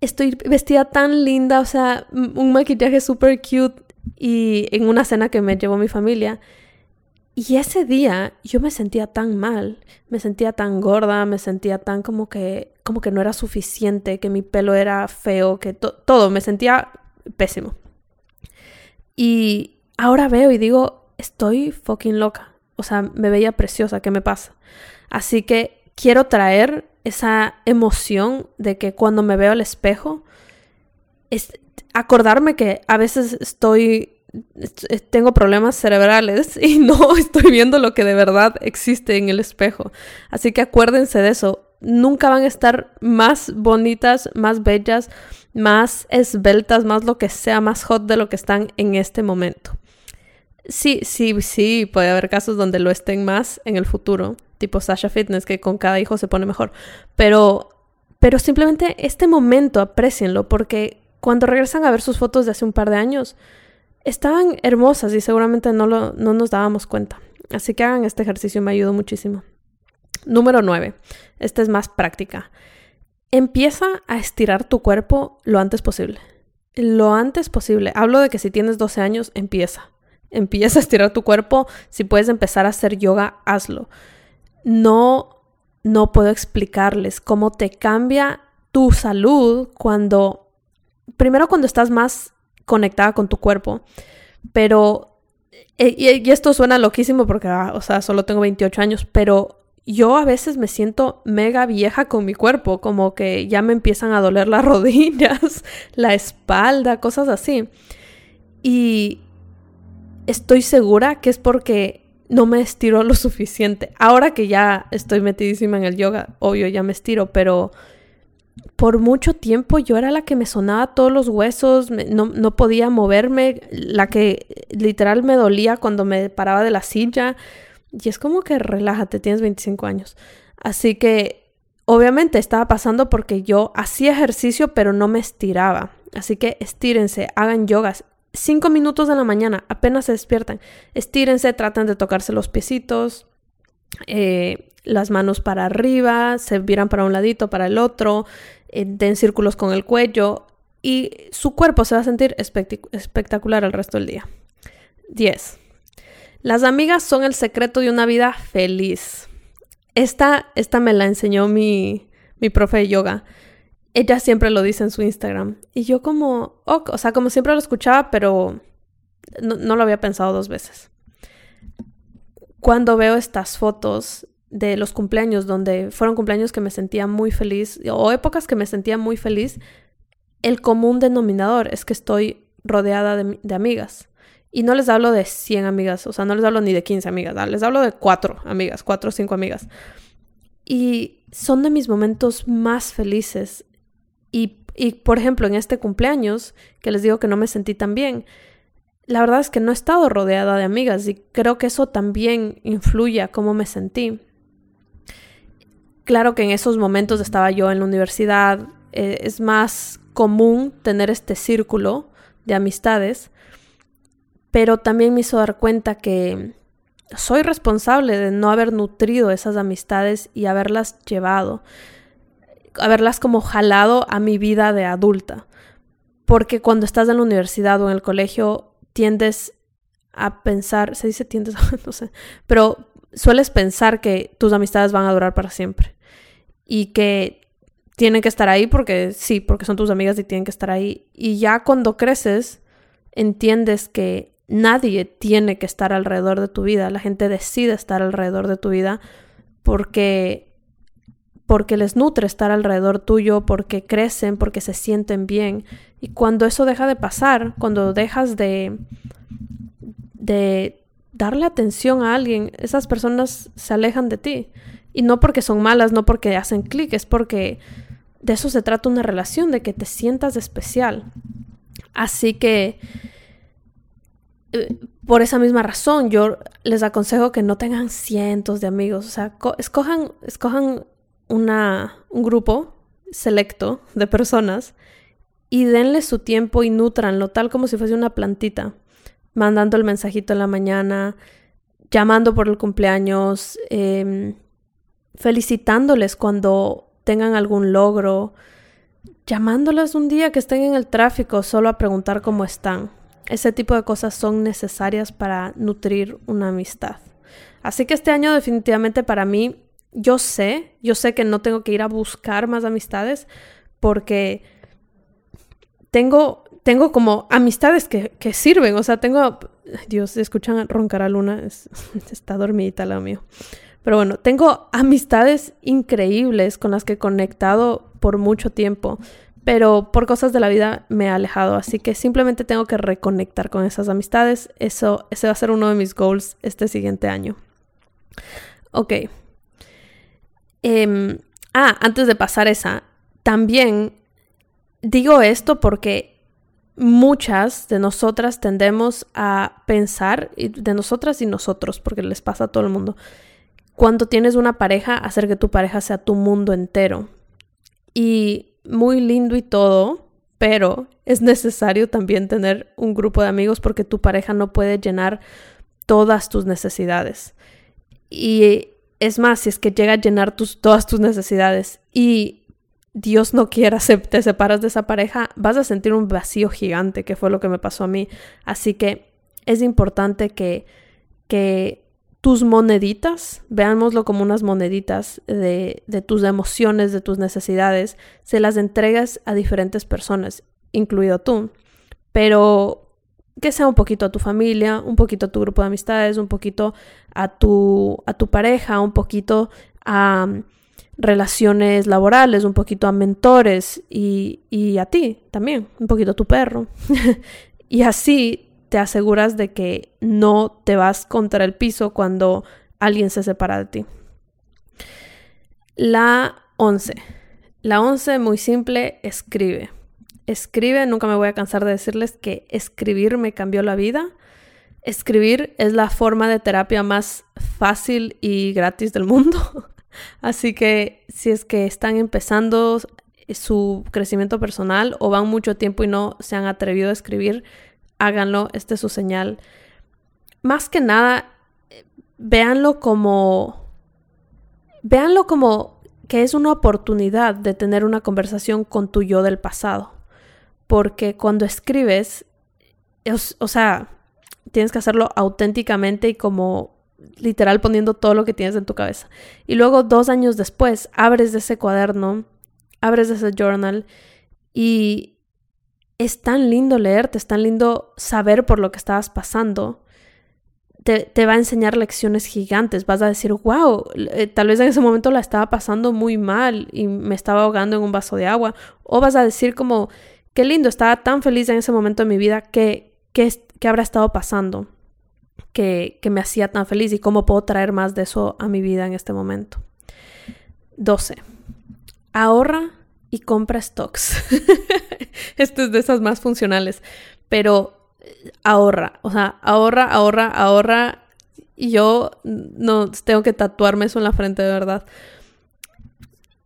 Estoy vestida tan linda, o sea, un maquillaje súper cute, y en una cena que me llevó mi familia. Y ese día yo me sentía tan mal, me sentía tan gorda, me sentía tan como que como que no era suficiente, que mi pelo era feo, que todo, me sentía pésimo. Y ahora veo y digo, estoy fucking loca. O sea, me veía preciosa, ¿qué me pasa? Así que quiero traer esa emoción de que cuando me veo al espejo, es acordarme que a veces estoy tengo problemas cerebrales y no estoy viendo lo que de verdad existe en el espejo. Así que acuérdense de eso. Nunca van a estar más bonitas, más bellas, más esbeltas, más lo que sea, más hot de lo que están en este momento. Sí, sí, sí, puede haber casos donde lo estén más en el futuro, tipo Sasha Fitness, que con cada hijo se pone mejor. Pero, pero simplemente este momento aprecienlo, porque cuando regresan a ver sus fotos de hace un par de años, estaban hermosas y seguramente no, lo, no nos dábamos cuenta. Así que hagan este ejercicio, me ayudó muchísimo. Número 9. Esta es más práctica. Empieza a estirar tu cuerpo lo antes posible. Lo antes posible. Hablo de que si tienes 12 años, empieza. Empieza a estirar tu cuerpo. Si puedes empezar a hacer yoga, hazlo. No, no puedo explicarles cómo te cambia tu salud cuando, primero cuando estás más conectada con tu cuerpo. Pero, eh, y, esto suena loquísimo porque, ah, o sea, solo tengo 28 años, pero yo a veces me siento mega vieja con mi cuerpo, como que ya me empiezan a doler las rodillas, la espalda, cosas así. Y estoy segura que es porque no me estiro lo suficiente. Ahora que ya estoy metidísima en el yoga, obvio, ya me estiro, pero por mucho tiempo yo era la que me sonaba todos los huesos, no, no, podía moverme, la que literal me dolía cuando me paraba de la silla. Y es como que relájate, tienes 25 años. Así que obviamente estaba pasando porque yo hacía ejercicio pero no me estiraba. Así que estírense, hagan yogas. Cinco minutos de la mañana, apenas se despiertan. Estírense, traten de tocarse los piecitos. Eh, las manos para arriba, se viran para un ladito, para el otro, eh, den círculos con el cuello y su cuerpo se va a sentir espectacular el resto del día. 10. Las amigas son el secreto de una vida feliz. Esta, esta me la enseñó mi, mi profe de yoga. Ella siempre lo dice en su Instagram. Y yo como, o sea, como siempre lo escuchaba, pero no lo había pensado dos veces. Cuando veo estas fotos de los cumpleaños, donde fueron cumpleaños que me sentía muy feliz, o épocas que me sentía muy feliz, el común denominador es que estoy rodeada de, amigas. Y no les hablo de 100 amigas, o sea, no les hablo ni de 15 amigas, les hablo de 4 amigas, 4 o 5 amigas. Y son de mis momentos más felices. Y, por ejemplo, en este cumpleaños, que les digo que no me sentí tan bien, la verdad es que no he estado rodeada de amigas y creo que eso también influye a cómo me sentí. Claro que en esos momentos estaba yo en la universidad, eh, es más común tener este círculo de amistades, pero también me hizo dar cuenta que soy responsable de no haber nutrido esas amistades y haberlas llevado, haberlas como jalado a mi vida de adulta. Porque cuando estás en la universidad o en el colegio tiendes a pensar, se dice tiendes, no sé, pero sueles pensar que tus amistades van a durar para siempre y que tienen que estar ahí porque sí, porque son tus amigas y tienen que estar ahí. Y ya cuando creces, entiendes que nadie tiene que estar alrededor de tu vida, la gente decide estar alrededor de tu vida porque porque les nutre estar alrededor tuyo, porque crecen, porque se sienten bien. Y cuando eso deja de pasar, cuando dejas de de darle atención a alguien, esas personas se alejan de ti. Y no porque son malas, no porque hacen clic, es porque de eso se trata una relación, de que te sientas especial. Así que, eh, por esa misma razón, yo les aconsejo que no tengan cientos de amigos. O sea, escojan, escojan una, un grupo selecto de personas y denle su tiempo y nutranlo, tal como si fuese una plantita mandando el mensajito en la mañana, llamando por el cumpleaños, em, felicitándoles cuando tengan algún logro, llamándoles un día que estén en el tráfico solo a preguntar cómo están. ese tipo de cosas son necesarias para nutrir una amistad. Así que este año definitivamente para mí, yo sé, yo sé que no tengo que ir a buscar más amistades porque tengo, tengo como amistades que, que sirven, o sea, tengo, Dios, escuchan roncar a Luna, está dormidita la mío. Pero bueno, tengo amistades increíbles con las que he conectado por mucho tiempo, pero por cosas de la vida me he alejado, así que simplemente tengo que reconectar con esas amistades. Eso, ese va a ser uno de mis goals este siguiente año. Ok. Em, ah, antes de pasar esa, también digo esto porque muchas de nosotras tendemos a pensar, de nosotras y nosotros, porque les pasa a todo el mundo, cuando tienes una pareja, hacer que tu pareja sea tu mundo entero. Y muy lindo y todo, pero es necesario también tener un grupo de amigos porque tu pareja no puede llenar todas tus necesidades. Y es más, si es que llega a llenar tus, todas tus necesidades y Dios no quiera, te separas de esa pareja, vas a sentir un vacío gigante, que fue lo que me pasó a mí. Así que es importante que, que tus moneditas, veámoslo como unas moneditas de, de, tus emociones, de tus necesidades, se las entregas a diferentes personas, incluido tú. Pero que sea un poquito a tu familia, un poquito a tu grupo de amistades, un poquito a tu, a tu pareja, un poquito a um, relaciones laborales, un poquito a mentores y, y a ti también, un poquito a tu perro. y así te aseguras de que no te vas contra el piso cuando alguien se separa de ti. La 11. La 11, muy simple, escribe. Escribe, nunca me voy a cansar de decirles que escribir me cambió la vida. Escribir es la forma de terapia más fácil y gratis del mundo. Así que si es que están empezando su crecimiento personal o van mucho tiempo y no se han atrevido a escribir, háganlo, esta es su señal. Más que nada, véanlo como, véanlo como que es una oportunidad de tener una conversación con tu yo del pasado. Porque cuando escribes, o sea, tienes que hacerlo auténticamente y como literal poniendo todo lo que tienes en tu cabeza. Y luego dos años después, abres de ese cuaderno, abres de ese journal y es tan lindo leerte, es tan lindo saber por lo que estabas pasando. Te, va a enseñar lecciones gigantes. Vas a decir, wow, eh, tal vez en ese momento la estaba pasando muy mal y me estaba ahogando en un vaso de agua. O vas a decir como, qué lindo, estaba tan feliz en ese momento de mi vida que, que, habrá estado pasando que, que me hacía tan feliz y cómo puedo traer más de eso a mi vida en este momento. 12. Ahorra y compra stocks. Esto es de esas más funcionales, pero eh, ahorra, o sea, ahorra, ahorra, ahorra. Y yo no tengo que tatuarme eso en la frente de verdad.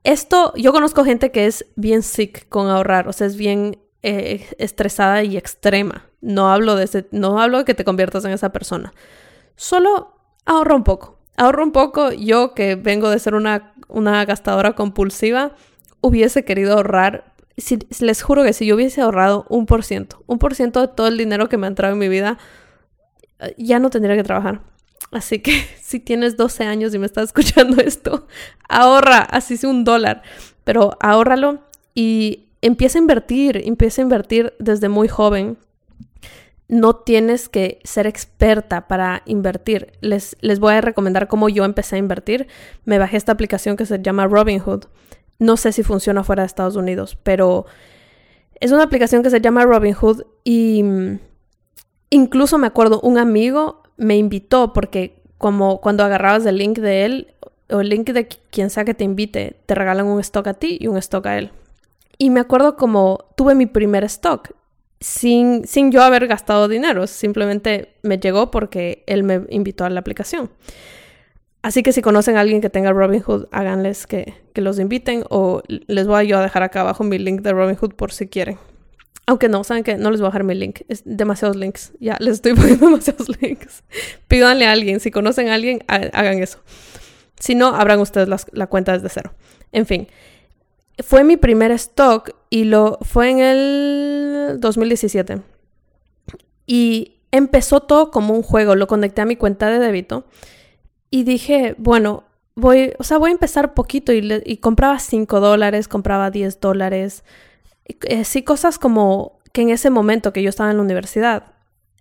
Esto, yo conozco gente que es bien sick con ahorrar, o sea, es bien eh, estresada y extrema. No hablo de ese, no hablo de que te conviertas en esa persona. Solo ahorra un poco. Ahorra un poco. Yo que vengo de ser una, una gastadora compulsiva, hubiese querido ahorrar, si, les juro que si yo hubiese ahorrado un por ciento, un por ciento de todo el dinero que me ha entrado en mi vida, eh, ya no tendría que trabajar. Así que si tienes 12 años y me estás escuchando esto, ahorra, así sea un dólar, pero ahórralo y empieza a invertir, empieza a invertir desde muy joven. No tienes que ser experta para invertir. Les, les voy a recomendar cómo yo empecé a invertir. Me bajé esta aplicación que se llama Robinhood. No sé si funciona fuera de Estados Unidos, pero es una aplicación que se llama Robinhood y mm, incluso me acuerdo, un amigo me invitó porque como cuando agarrabas el link de él o el link de quien sea que te invite, te regalan un stock a ti y un stock a él. Y me acuerdo como tuve mi primer stock sin, sin yo haber gastado dinero, simplemente me llegó porque él me invitó a la aplicación. Así que si conocen a alguien que tenga Robinhood, háganles que, los inviten o les voy a yo a dejar acá abajo mi link de Robinhood por si quieren. Aunque no, saben que no les voy a dejar mi link, es demasiados links. Ya les estoy poniendo demasiados links. Pídanle a alguien, si conocen a alguien, hagan eso. Si no, abran ustedes la cuenta desde cero. En fin, fue mi primer stock y lo fue en el 2017. Y empezó todo como un juego, lo conecté a mi cuenta de débito y dije, bueno, voy, o sea, voy a empezar poquito y, compraba 5 dólares, compraba 10 dólares, eh, sí, cosas como que en ese momento que yo estaba en la universidad,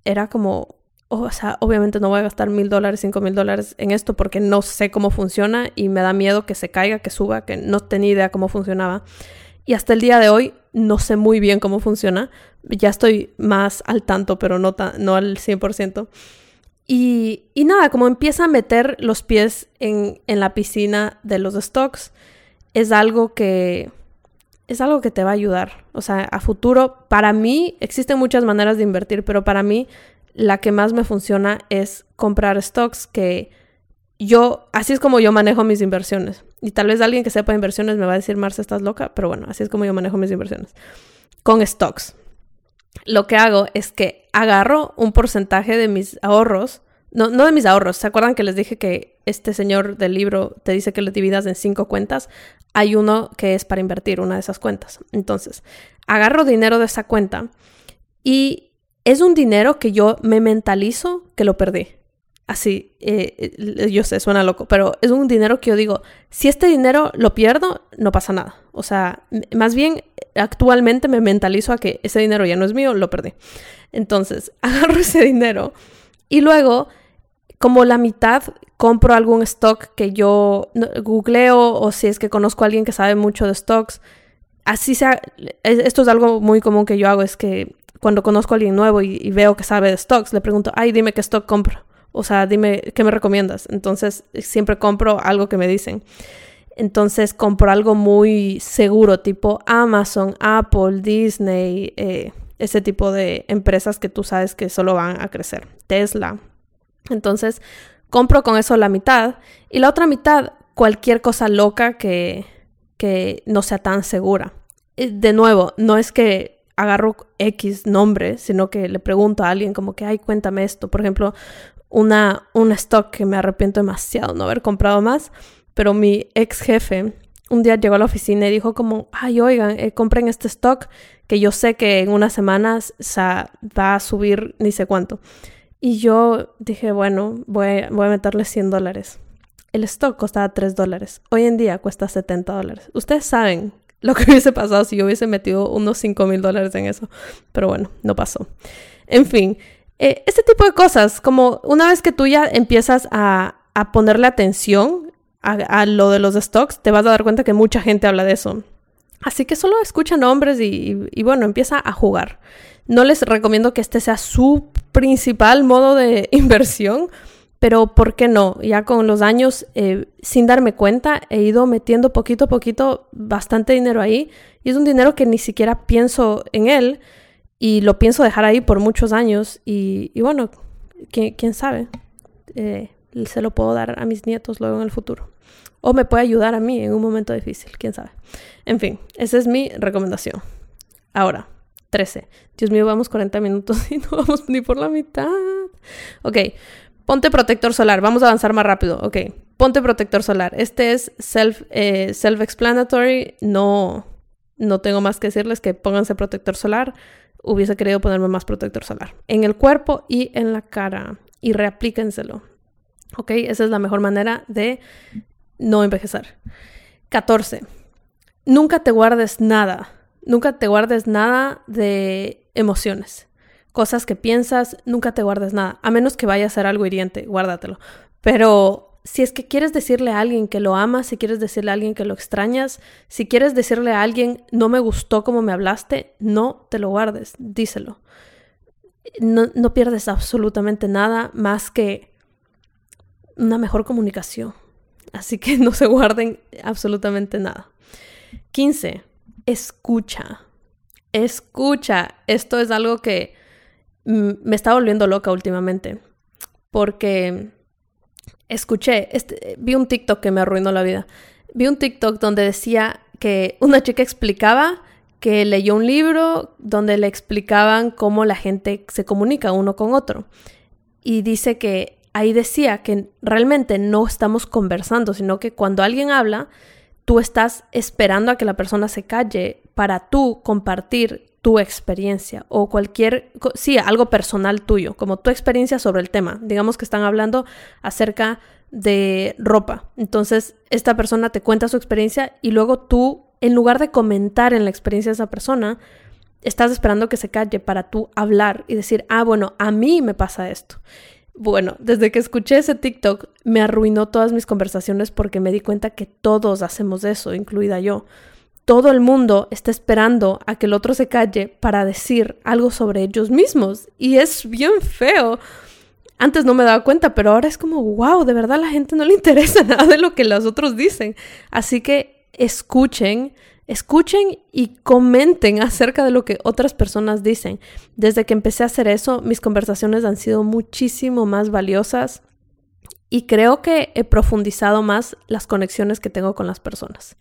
era como, o sea, obviamente no voy a gastar mil dólares, cinco mil dólares en esto porque no sé cómo funciona y me da miedo que se caiga, que suba, que no tenía idea cómo funcionaba. Y hasta el día de hoy no sé muy bien cómo funciona. Ya estoy más al tanto, pero no, no al 100%. Y, y nada, como empieza a meter los pies en, en la piscina de los stocks, es algo que es algo que te va a ayudar. O sea, a futuro, para mí, existen muchas maneras de invertir, pero para mí la que más me funciona es comprar stocks que yo, así es como yo manejo mis inversiones. Y tal vez alguien que sepa inversiones me va a decir, Marcia, estás loca, pero bueno, así es como yo manejo mis inversiones. Con stocks. Lo que hago es que agarro un porcentaje de mis ahorros, no, no de mis ahorros, ¿se acuerdan que les dije que este señor del libro te dice que lo dividas en cinco cuentas? Hay uno que es para invertir, una de esas cuentas. Entonces, agarro dinero de esa cuenta y es un dinero que yo me mentalizo que lo perdí. Así, eh, eh, yo sé, suena loco, pero es un dinero que yo digo, si este dinero lo pierdo, no pasa nada. O sea, más bien, actualmente me mentalizo a que ese dinero ya no es mío, lo perdí. Entonces, agarro ese dinero y luego, como la mitad, compro algún stock que yo googleo o si es que conozco a alguien que sabe mucho de stocks. Así sea, esto es algo muy común que yo hago, es que cuando conozco a alguien nuevo y, veo que sabe de stocks, le pregunto, ay, dime qué stock compro. O sea, dime qué me recomiendas. Entonces, siempre compro algo que me dicen. Entonces, compro algo muy seguro, tipo Amazon, Apple, Disney, eh, ese tipo de empresas que tú sabes que solo van a crecer. Tesla. Entonces, compro con eso la mitad y la otra mitad cualquier cosa loca que, que no sea tan segura. De nuevo, no es que agarro X nombre, sino que le pregunto a alguien como que, ay, cuéntame esto. Por ejemplo, una, un stock que me arrepiento demasiado no haber comprado más, pero mi ex jefe un día llegó a la oficina y dijo como, ay, oigan, eh, compren este stock que yo sé que en unas semanas va a subir ni sé cuánto. Y yo dije, bueno, voy, voy a meterle 100 dólares. El stock costaba 3 dólares. Hoy en día cuesta 70 dólares. Ustedes saben lo que hubiese pasado si yo hubiese metido unos 5 mil dólares en eso. Pero bueno, no pasó. En fin, eh, este tipo de cosas, como una vez que tú ya empiezas a, a ponerle atención a, lo de los stocks, te vas a dar cuenta que mucha gente habla de eso. Así que solo escucha nombres y, y bueno, empieza a jugar. No les recomiendo que este sea su principal modo de inversión, pero ¿por qué no? Ya con los años, eh, sin darme cuenta, he ido metiendo poquito a poquito bastante dinero ahí. Y es un dinero que ni siquiera pienso en él y lo pienso dejar ahí por muchos años. Y, bueno, ¿quién, sabe? Eh, se lo puedo dar a mis nietos luego en el futuro. O me puede ayudar a mí en un momento difícil, quién sabe. En fin, esa es mi recomendación. Ahora, 13. Dios mío, vamos 40 minutos y no vamos ni por la mitad. Ok, Ponte protector solar. Vamos a avanzar más rápido. Ok. Ponte protector solar. Este es self, eh, self-explanatory. No, no tengo más que decirles que pónganse protector solar. Hubiese querido ponerme más protector solar. En el cuerpo y en la cara. Y reaplíquenselo. Ok. Esa es la mejor manera de no envejecer. 14. Nunca te guardes nada. Nunca te guardes nada de emociones cosas que piensas, nunca te guardes nada, a menos que vaya a ser algo hiriente, guárdatelo. Pero si es que quieres decirle a alguien que lo amas, si quieres decirle a alguien que lo extrañas, si quieres decirle a alguien no me gustó como me hablaste, no te lo guardes, díselo. No, no pierdes absolutamente nada más que una mejor comunicación. Así que no se guarden absolutamente nada. 15. Escucha. Escucha. Esto es algo que me está volviendo loca últimamente. Porque escuché, este, vi un TikTok que me arruinó la vida. Vi un TikTok donde decía que una chica explicaba que leyó un libro donde le explicaban cómo la gente se comunica uno con otro. Y dice que ahí decía que realmente no estamos conversando, sino que cuando alguien habla, tú estás esperando a que la persona se calle para tú compartir tu experiencia o cualquier, sí, algo personal tuyo, como tu experiencia sobre el tema. Digamos que están hablando acerca de ropa. Entonces, esta persona te cuenta su experiencia y luego tú, en lugar de comentar en la experiencia de esa persona, estás esperando que se calle para tú hablar y decir, ah, bueno, a mí me pasa esto. Bueno, desde que escuché ese TikTok me arruinó todas mis conversaciones porque me di cuenta que todos hacemos eso, incluida yo. Todo el mundo está esperando a que el otro se calle para decir algo sobre ellos mismos y es bien feo. Antes no me daba cuenta, pero ahora es como, wow, de verdad a la gente no le interesa nada de lo que los otros dicen. Así que escuchen, Escuchen y comenten acerca de lo que otras personas dicen. Desde que empecé a hacer eso, mis conversaciones han sido muchísimo más valiosas y creo que he profundizado más las conexiones que tengo con las personas.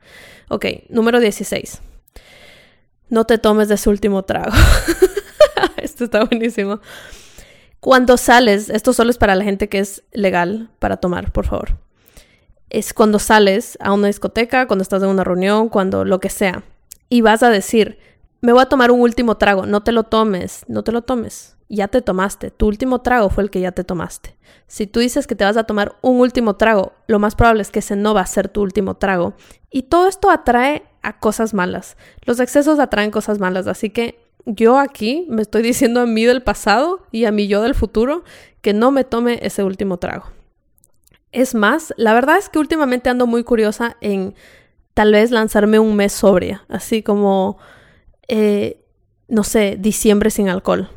Ok, número 16. No te tomes de su último trago. esto está buenísimo. Cuando sales, esto solo es para la gente que es legal para tomar, por favor es cuando sales a una discoteca, cuando estás en una reunión, cuando lo que sea, y vas a decir, me voy a tomar un último trago, no te lo tomes, no te lo tomes, ya te tomaste, tu último trago fue el que ya te tomaste. Si tú dices que te vas a tomar un último trago, lo más probable es que ese no va a ser tu último trago. Y todo esto atrae a cosas malas. Los excesos atraen cosas malas, así que yo aquí me estoy diciendo a mí del pasado y a mí yo del futuro que no me tome ese último trago. Es más, la verdad es que últimamente ando muy curiosa en tal vez lanzarme un mes sobria, así como, eh, no sé, diciembre sin alcohol.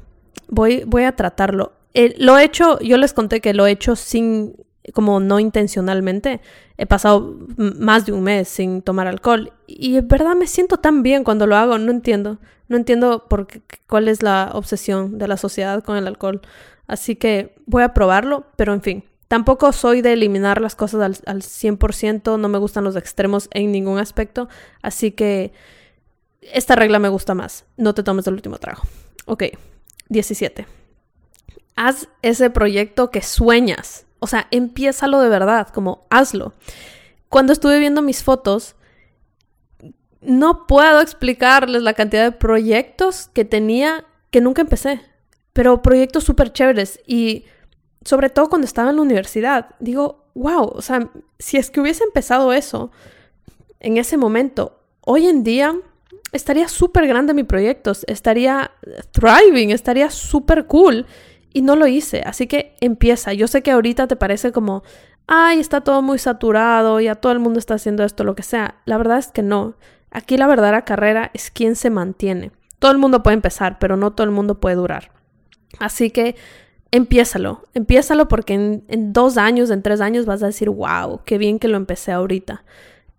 Voy, voy a tratarlo. Eh, lo he hecho, yo les conté que lo he hecho sin, como no intencionalmente. He pasado más de un mes sin tomar alcohol y en verdad me siento tan bien cuando lo hago, no entiendo. No entiendo por qué, cuál es la obsesión de la sociedad con el alcohol. Así que voy a probarlo, pero en fin, Tampoco soy de eliminar las cosas al, al 100%, no me gustan los extremos en ningún aspecto, así que esta regla me gusta más. No te tomes el último trago. Ok, 17. Haz ese proyecto que sueñas. O sea, empiézalo de verdad, como hazlo. Cuando estuve viendo mis fotos, no puedo explicarles la cantidad de proyectos que tenía que nunca empecé, pero proyectos súper chéveres y sobre todo cuando estaba en la universidad, digo, wow, o sea, si es que hubiese empezado eso en ese momento, hoy en día estaría súper grande mi proyecto, estaría thriving, estaría súper cool y no lo hice. Así que empieza. Yo sé que ahorita te parece como, ay, está todo muy saturado, ya todo el mundo está haciendo esto, lo que sea. La verdad es que no. Aquí la verdadera carrera es quién se mantiene. Todo el mundo puede empezar, pero no todo el mundo puede durar. Así que empiézalo, empiézalo porque en, dos años, en tres años vas a decir, wow, qué bien que lo empecé ahorita.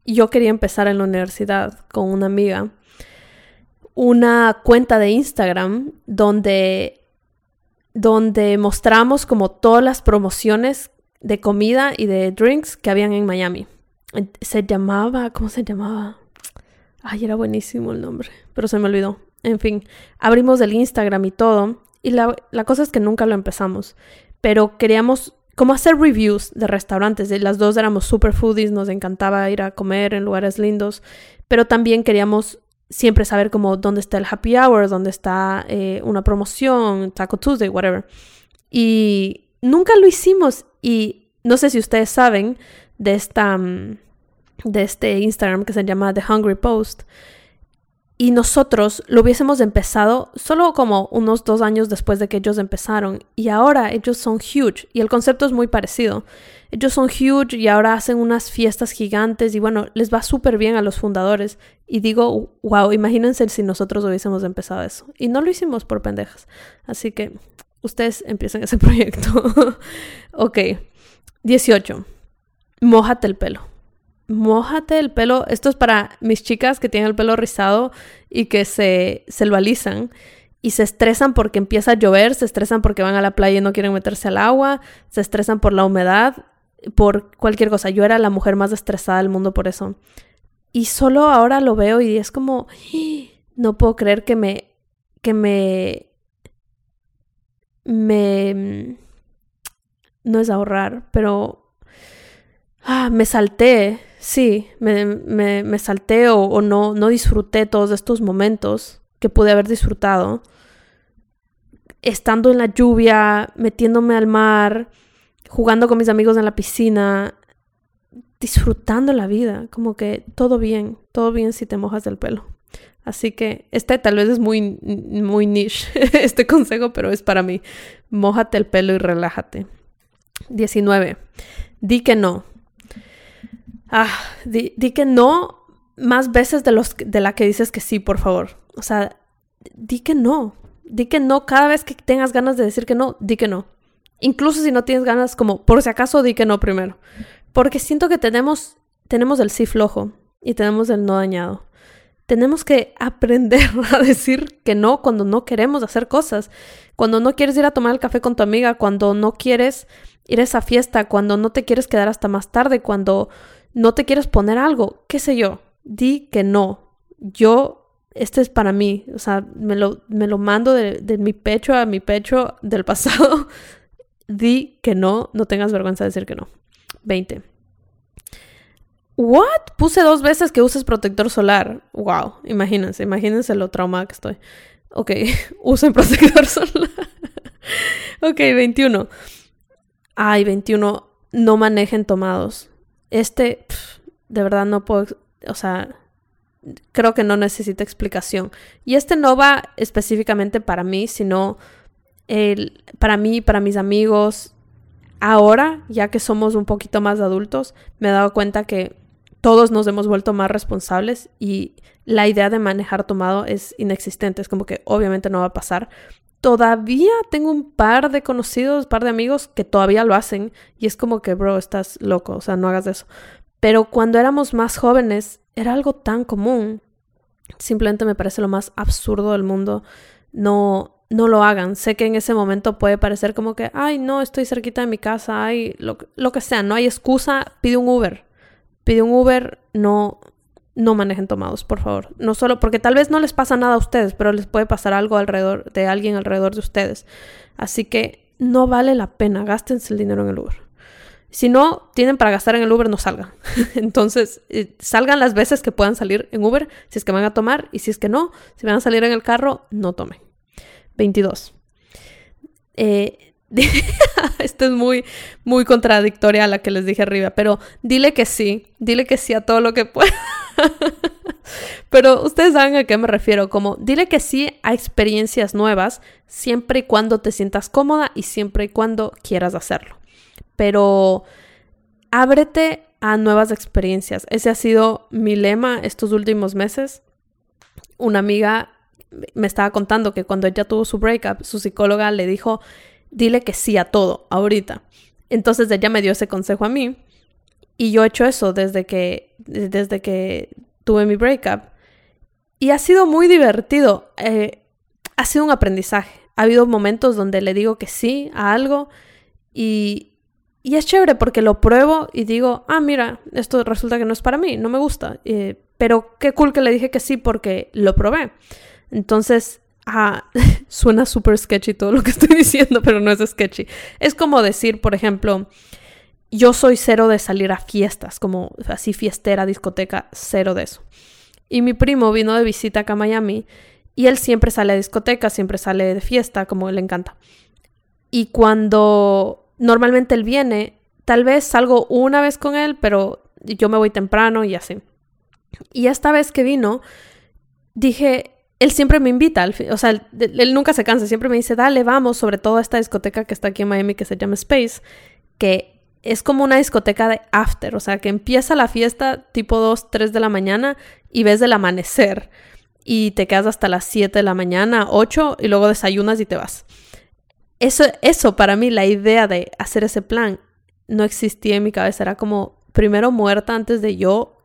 Yo quería empezar en la universidad con una amiga una cuenta de Instagram donde, donde mostramos como todas las promociones de comida y de drinks que habían en Miami. Se llamaba, ¿cómo se llamaba? Ay, era buenísimo el nombre, pero se me olvidó. En fin, abrimos el Instagram y todo y la, cosa es que nunca lo empezamos, pero queríamos como hacer reviews de restaurantes. Las dos éramos super foodies, nos encantaba ir a comer en lugares lindos, pero también queríamos siempre saber como dónde está el happy hour, dónde está eh, una promoción, Taco Tuesday, whatever. Y nunca lo hicimos y no sé si ustedes saben de esta mm, de este Instagram que se llama The Hungry Post y nosotros lo hubiésemos empezado solo como unos dos años después de que ellos empezaron. Y ahora ellos son huge. Y el concepto es muy parecido. Ellos son huge y ahora hacen unas fiestas gigantes y bueno, les va súper bien a los fundadores. Y digo, wow, imagínense si nosotros hubiésemos empezado eso. Y no lo hicimos por pendejas. Así que ustedes empiecen ese proyecto. ok. 18. Mójate el pelo mójate el pelo. Esto es para mis chicas que tienen el pelo rizado y que se, se lo alisan y se estresan porque empieza a llover, se estresan porque van a la playa y no quieren meterse al agua, se estresan por la humedad, por cualquier cosa. Yo era la mujer más estresada del mundo por eso. Y solo ahora lo veo y es como, no puedo creer que me, que me, me, no es ahorrar, pero ah, me salté Sí, me, me, salté o, no, no disfruté todos estos momentos que pude haber disfrutado estando en la lluvia, metiéndome al mar, jugando con mis amigos en la piscina, disfrutando la vida, como que todo bien, todo bien si te mojas el pelo. Así que este tal vez es muy, muy niche, este consejo, pero es para mí. Mójate el pelo y relájate. 19. Di que no. Ah, di, di, que no más veces de, los, de la que dices que sí, por favor. O sea, di que no. Di que no cada vez que tengas ganas de decir que no, di que no. Incluso si no tienes ganas, como por si acaso, di que no primero. Porque siento que tenemos, tenemos el sí flojo y tenemos el no dañado. Tenemos que aprender a decir que no cuando no queremos hacer cosas. Cuando no quieres ir a tomar el café con tu amiga, cuando no quieres ir a esa fiesta, cuando no te quieres quedar hasta más tarde, cuando no te quieres poner algo, qué sé yo. Di que no. Yo este es para mí, o sea, me lo, me lo mando de, de, mi pecho a mi pecho del pasado. Di que no, no tengas vergüenza de decir que no. 20. ¿What? Puse dos veces que uses protector solar. Wow, imagínense, imagínense lo traumada que estoy. Ok, usen protector solar. ok, 21. Ay, 21. No manejen tomados. Este, de verdad no puedo, o sea, creo que no necesita explicación. Y este no va específicamente para mí, sino el, para mí, para mis amigos. Ahora, ya que somos un poquito más adultos, me he dado cuenta que todos nos hemos vuelto más responsables y la idea de manejar tomado es inexistente. Es como que obviamente no va a pasar. Todavía tengo un par de conocidos, un par de amigos que todavía lo hacen y es como que, bro, estás loco, o sea, no hagas eso. Pero cuando éramos más jóvenes era algo tan común. Simplemente me parece lo más absurdo del mundo. No, no lo hagan. Sé que en ese momento puede parecer como que, ay, no, estoy cerquita de mi casa, ay, lo, lo que sea, no hay excusa, pide un Uber. Pide un Uber, no, no manejen tomados, por favor. No solo porque tal vez no les pasa nada a ustedes, pero les puede pasar algo alrededor de alguien alrededor de ustedes. Así que no vale la pena, gástense el dinero en el Uber. Si no tienen para gastar en el Uber, no salgan. Entonces, eh, salgan las veces que puedan salir en Uber, si es que van a tomar, y si es que no, si van a salir en el carro, no tomen. 22. Eh, esto es muy, muy contradictoria a la que les dije arriba, pero dile que sí, dile que sí a todo lo que pueda. pero ustedes saben a qué me refiero, como dile que sí a experiencias nuevas, siempre y cuando te sientas cómoda y siempre y cuando quieras hacerlo pero ábrete a nuevas experiencias. Ese ha sido mi lema estos últimos meses. Una amiga me estaba contando que cuando ella tuvo su breakup, su psicóloga le dijo, dile que sí a todo, ahorita. Entonces ella me dio ese consejo a mí y yo he hecho eso desde que, desde que tuve mi breakup. Y ha sido muy divertido. Eh, ha sido un aprendizaje. Ha habido momentos donde le digo que sí a algo y, y es chévere porque lo pruebo y digo, ah, mira, esto resulta que no es para mí, no me gusta. Eh, pero qué cool que le dije que sí porque lo probé. Entonces, ah, suena súper sketchy todo lo que estoy diciendo, pero no es sketchy. Es como decir, por ejemplo, yo soy cero de salir a fiestas, como así fiestera, discoteca, cero de eso. Y mi primo vino de visita acá a Miami y él siempre sale a discoteca, siempre sale de fiesta, como le encanta. Y cuando normalmente él viene, tal vez salgo una vez con él, pero yo me voy temprano y así. Y esta vez que vino, dije, él siempre me invita, o sea, él, nunca se cansa, siempre me dice, dale, vamos, sobre todo a esta discoteca que está aquí en Miami que se llama Space, que es como una discoteca de after, o sea, que empieza la fiesta tipo 2, 3 de la mañana y ves el amanecer y te quedas hasta las 7 de la mañana, 8 y luego desayunas y te vas. Eso, eso para mí, la idea de hacer ese plan no existía en mi cabeza. Era como primero muerta antes de yo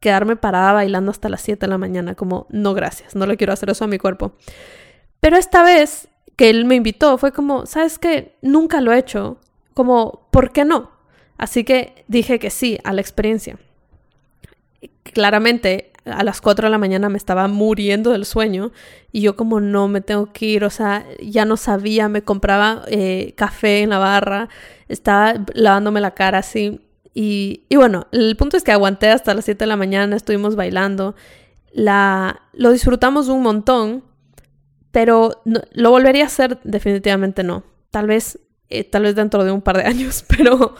quedarme parada bailando hasta las 7 de la mañana. Como, no, gracias, no le quiero hacer eso a mi cuerpo. Pero esta vez que él me invitó fue como, ¿sabes qué? Nunca lo he hecho. Como, ¿por qué no? Así que dije que sí a la experiencia. Claramente a las 4 de la mañana me estaba muriendo del sueño y yo como no me tengo que ir, o sea, ya no sabía, me compraba eh, café en la barra, estaba lavándome la cara así y, bueno, el punto es que aguanté hasta las 7 de la mañana, estuvimos bailando La, lo disfrutamos un montón, pero lo volvería a hacer definitivamente no. Tal vez, eh, tal vez dentro de un par de años, pero,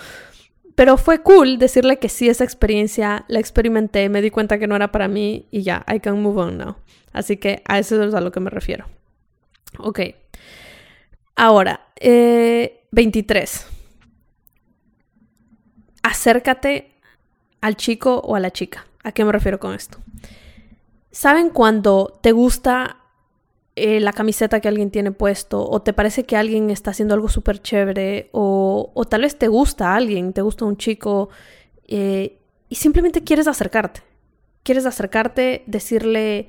pero fue cool decirle que sí, esa experiencia la experimenté, me di cuenta que no era para mí y ya, I can move on now. Así que a eso es a lo que me refiero. Ok. Ahora, 23. Acércate al chico o a la chica. ¿A qué me refiero con esto? ¿Saben cuando te gusta eh, la camiseta que alguien tiene puesto o te parece que alguien está haciendo algo súper chévere o, tal vez te gusta a alguien, te gusta un chico eh, y simplemente quieres acercarte? Quieres acercarte, decirle,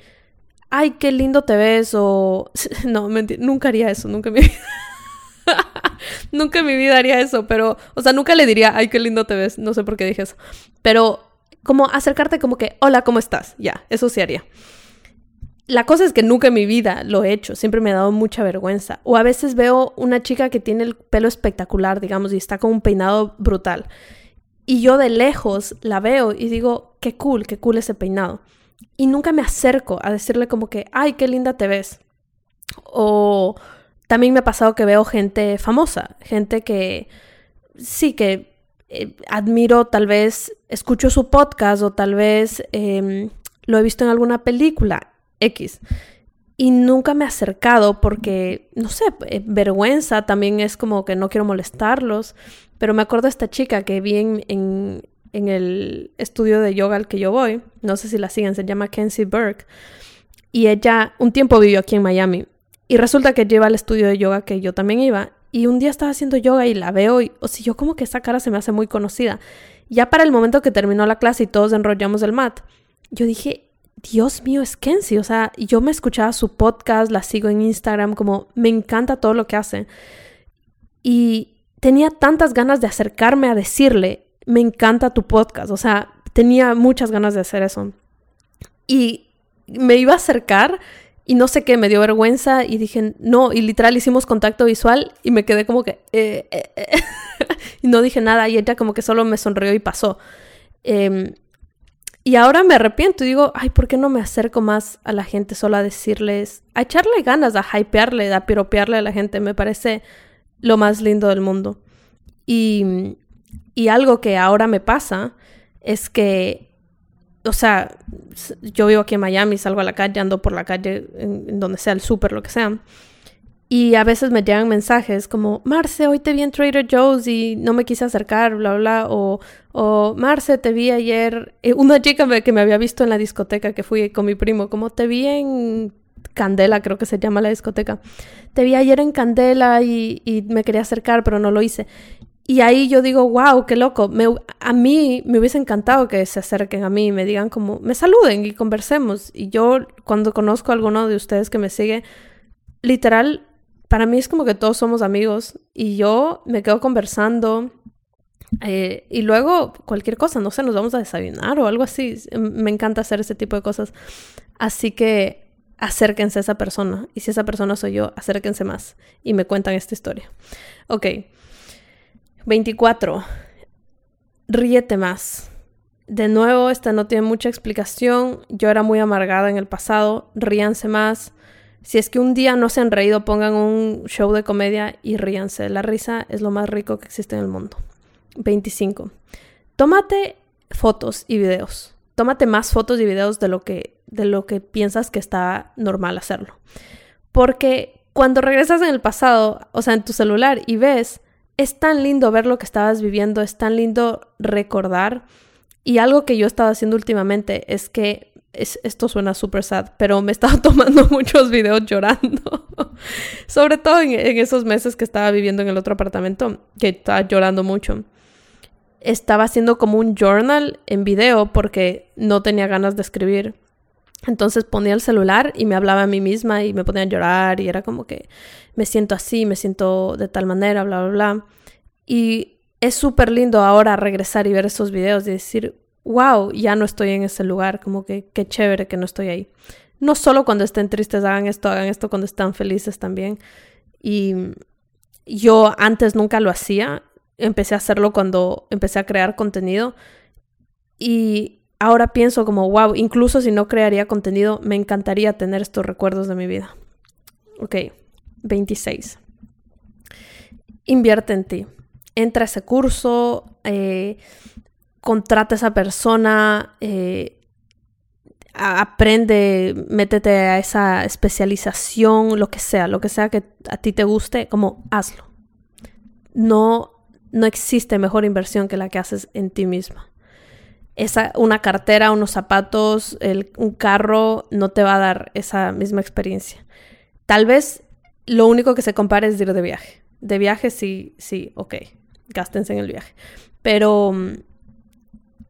ay, qué lindo te ves o... No, nunca haría eso, nunca vida. nunca en mi vida haría eso, pero, o sea, nunca le diría, ay, qué lindo te ves, no sé por qué dije eso. Pero como acercarte como que, hola, ¿cómo estás? Ya, eso sí haría. La cosa es que nunca en mi vida lo he hecho, siempre me ha dado mucha vergüenza. O a veces veo una chica que tiene el pelo espectacular, digamos, y está con un peinado brutal. Y yo de lejos la veo y digo, qué cool, qué cool ese peinado y nunca me acerco a decirle como que, ay, qué linda te ves. O también me ha pasado que veo gente famosa, gente que sí, que eh, admiro, tal vez escucho su podcast o tal vez em, lo he visto en alguna película X. Y nunca me he acercado porque, no sé, eh, vergüenza también es como que no quiero molestarlos. Pero me acuerdo de esta chica que vi en, en el estudio de yoga al que yo voy, no sé si la siguen, se llama Kenzie Burke, y ella un tiempo vivió aquí en Miami, y resulta que lleva el estudio de yoga que yo también iba, y un día estaba haciendo yoga y la veo, y o sea, yo como que esa cara se me hace muy conocida. Ya para el momento que terminó la clase y todos enrollamos el mat, yo dije, Dios mío, es Kenzie, o sea, yo me escuchaba su podcast, la sigo en Instagram, como me encanta todo lo que hace. Y tenía tantas ganas de acercarme a decirle, me encanta tu podcast. O sea, tenía muchas ganas de hacer eso. Y me iba a acercar y no sé qué, me dio vergüenza y dije, no, y literal hicimos contacto visual y me quedé como que, eh, eh, eh". y no dije nada y ella como que solo me sonrió y pasó. Em, y ahora me arrepiento y digo, ay, ¿por qué no me acerco más a la gente solo a decirles, a echarle ganas, a hypearle, a piropearle a la gente? Me parece lo más lindo del mundo. Y y algo que ahora me pasa es que, o sea, yo vivo aquí en Miami, salgo a la calle, ando por la calle, en, donde sea el súper, lo que sea. Y a veces me llegan mensajes como, Marce, hoy te vi en Trader Joe's y no me quise acercar, bla, bla, o, o Marce, te vi ayer, eh, una chica que me había visto en la discoteca que fui con mi primo, como te vi en Candela, creo que se llama la discoteca. Te vi ayer en Candela y, y me quería acercar, pero no lo hice. Y ahí yo digo, wow, qué loco. a mí me hubiese encantado que se acerquen a mí y me digan como, me saluden y conversemos. Y yo cuando conozco a alguno de ustedes que me sigue, literal, para mí es como que todos somos amigos y yo me quedo conversando. Eh, y luego cualquier cosa, no sé, nos vamos a desayunar o algo así. Me encanta hacer ese tipo de cosas. Así que acérquense a esa persona. Y si esa persona soy yo, acérquense más y me cuentan esta historia. Ok. 24. Ríete más. De nuevo, esta no tiene mucha explicación. Yo era muy amargada en el pasado. Ríanse más. Si es que un día no se han reído, pongan un show de comedia y ríanse. La risa es lo más rico que existe en el mundo. 25. Tómate fotos y videos. Tómate más fotos y videos de lo que, de lo que piensas que está normal hacerlo. Porque cuando regresas en el pasado, o sea, en tu celular y ves es tan lindo ver lo que estabas viviendo, es tan lindo recordar. Y algo que yo he estado haciendo últimamente es que, esto suena súper sad, pero me he estado tomando muchos videos llorando. Sobre todo en, esos meses que estaba viviendo en el otro apartamento, que estaba llorando mucho. Estaba haciendo como un journal en video porque no tenía ganas de escribir. Entonces ponía el celular y me hablaba a mí misma y me ponía a llorar y era como que me siento así, me siento de tal manera, bla, bla, bla. Y es súper lindo ahora regresar y ver esos videos y decir, wow, ya no estoy en ese lugar, como que qué chévere que no estoy ahí. No solo cuando estén tristes hagan esto, hagan esto cuando están felices también. Y yo antes nunca lo hacía, empecé a hacerlo cuando empecé a crear contenido y ahora pienso como, wow, incluso si no crearía contenido, me encantaría tener estos recuerdos de mi vida. Ok, 26. Invierte en ti. Entra a ese curso, eh, contrata a esa persona, eh, aprende, métete a esa especialización, lo que sea, lo que sea que a ti te guste, como hazlo. No, no existe mejor inversión que la que haces en ti misma. Esa, una cartera, unos zapatos, un carro no te va a dar esa misma experiencia. Tal vez lo único que se compare es ir de viaje. De viaje sí, sí, ok, gástense en el viaje. Pero mm,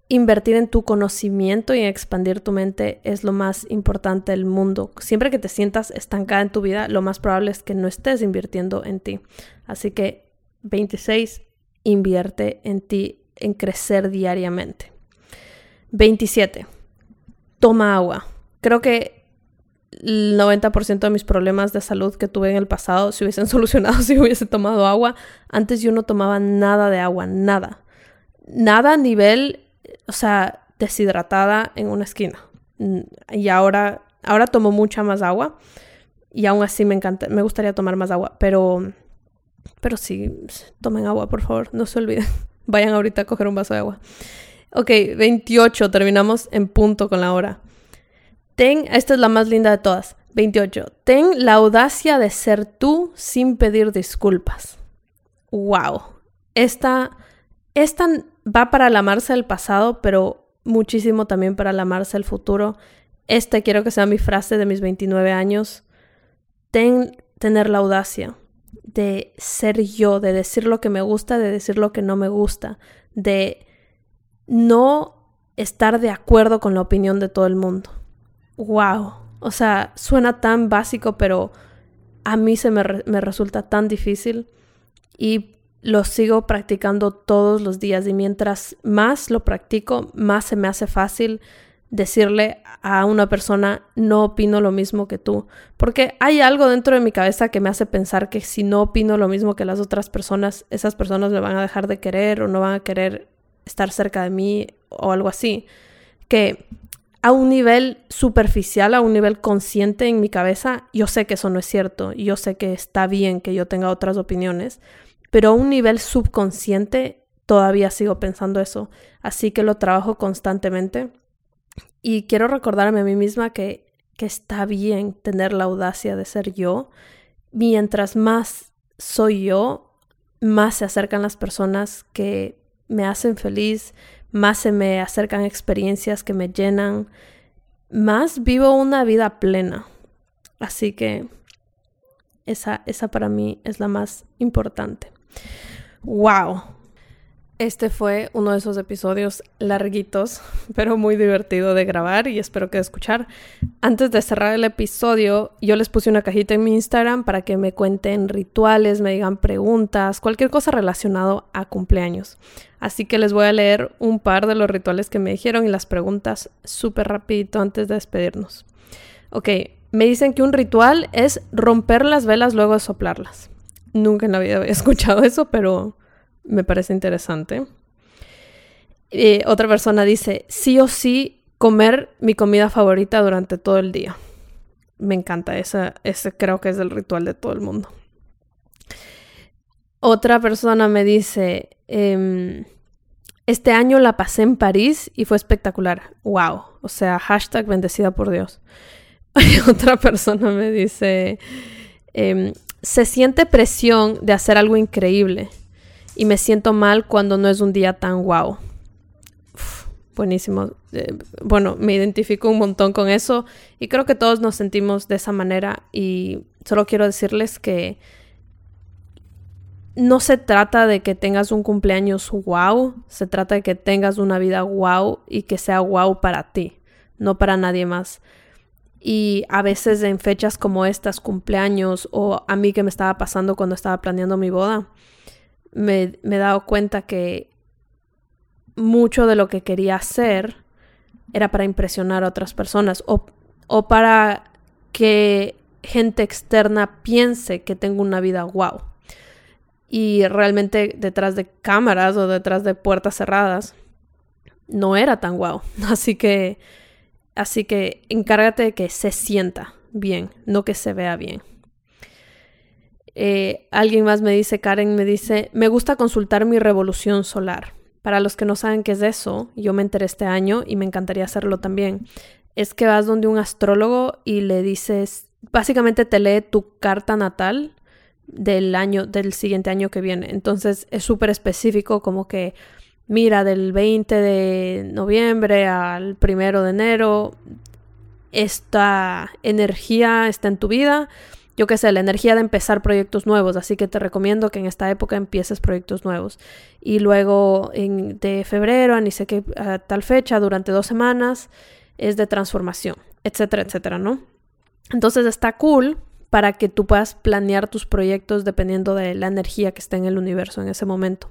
invertir en tu conocimiento y expandir tu mente es lo más importante del mundo. Siempre que te sientas estancada en tu vida, lo más probable es que no estés invirtiendo en ti. Así que 26, invierte en ti, en crecer diariamente. 27. Toma agua. Creo que el 90% de mis problemas de salud que tuve en el pasado se hubiesen solucionado si hubiese tomado agua. Antes yo no tomaba nada de agua, nada. Nada a nivel o sea, deshidratada en una esquina. Mm, y ahora, ahora tomo mucha más agua. Y aún así me encanta, me gustaría tomar más agua. Pero, pero sí, tomen agua, por favor, no se olviden. Vayan ahorita a coger un vaso de agua. Ok, 28, terminamos en punto con la hora. Ten, esta es la más linda de todas. 28. Ten la audacia de ser tú sin pedir disculpas. Wow. Esta, esta va para la Marcia del pasado, pero muchísimo también para la Marcia del futuro. Este quiero que sea mi frase de mis 29 años. Ten, tener la audacia de ser yo, de decir lo que me gusta, de decir lo que no me gusta, de no estar de acuerdo con la opinión de todo el mundo. ¡Wow! O sea, suena tan básico, pero a mí se me, me resulta tan difícil. Y lo sigo practicando todos los días y mientras más lo practico, más se me hace fácil decirle a una persona no opino lo mismo que tú, porque hay algo dentro de mi cabeza que me hace pensar que si no opino lo mismo que las otras personas, esas personas me van a dejar de querer o no van a querer estar cerca de mí o algo así, que a un nivel superficial, a un nivel consciente en mi cabeza, yo sé que eso no es cierto, yo sé que está bien que yo tenga otras opiniones, pero a un nivel subconsciente todavía sigo pensando eso, así que lo trabajo constantemente y quiero recordarme a mí misma que, que está bien tener la audacia de ser yo. Mientras más soy yo, más se acercan las personas que me hacen feliz, más se me acercan experiencias que me llenan, más vivo una vida plena. Así que esa, esa para mí es la más importante. ¡Wow! Este fue uno de esos episodios larguitos, pero muy divertido de grabar y espero que de escuchar. Antes de cerrar el episodio, yo les puse una cajita en mi Instagram para que me cuenten rituales, me digan preguntas, cualquier cosa relacionado a cumpleaños. Así que les voy a leer un par de los rituales que me dijeron y las preguntas súper rapidito antes de despedirnos. Ok, me dicen que un ritual es romper las velas luego de soplarlas. Nunca en la vida había escuchado eso, pero me parece interesante. Eh, otra persona dice, sí o sí, comer mi comida favorita durante todo el día. Me encanta, ese, ese creo que es el ritual de todo el mundo. Otra persona me dice, em, este año la pasé en París y fue espectacular. Wow. O sea, hashtag bendecida por Dios. Otra persona me dice, em, se siente presión de hacer algo increíble y me siento mal cuando no es un día tan guau. buenísimo. Eh, bueno, me identifico un montón con eso y creo que todos nos sentimos de esa manera y solo quiero decirles que no se trata de que tengas un cumpleaños wow, se trata de que tengas una vida wow y que sea wow para ti, no para nadie más. Y a veces en fechas como estas, cumpleaños o a mí que me estaba pasando cuando estaba planeando mi boda, me, me he dado cuenta que mucho de lo que quería hacer era para impresionar a otras personas o, o para que gente externa piense que tengo una vida wow. Y realmente detrás de cámaras o detrás de puertas cerradas, no era tan guau. Así que, así que encárgate de que se sienta bien, no que se vea bien. Eh, alguien más me dice, Karen me dice, me gusta consultar mi revolución solar. Para los que no saben qué es eso, yo me enteré este año y me encantaría hacerlo también. Es que vas donde un astrólogo y le dices, básicamente te lee tu carta natal del año, del siguiente año que viene. Entonces es súper específico como que, mira, del 20 de noviembre al primero de enero, esta energía está en tu vida. Yo qué sé, la energía de empezar proyectos nuevos, así que te recomiendo que en esta época empieces proyectos nuevos. Y luego en, de febrero a ni sé qué a tal fecha, durante dos semanas, es de transformación, etcétera, etcétera, ¿no? Entonces está cool para que tú puedas planear tus proyectos dependiendo de la energía que esté en el universo en ese momento.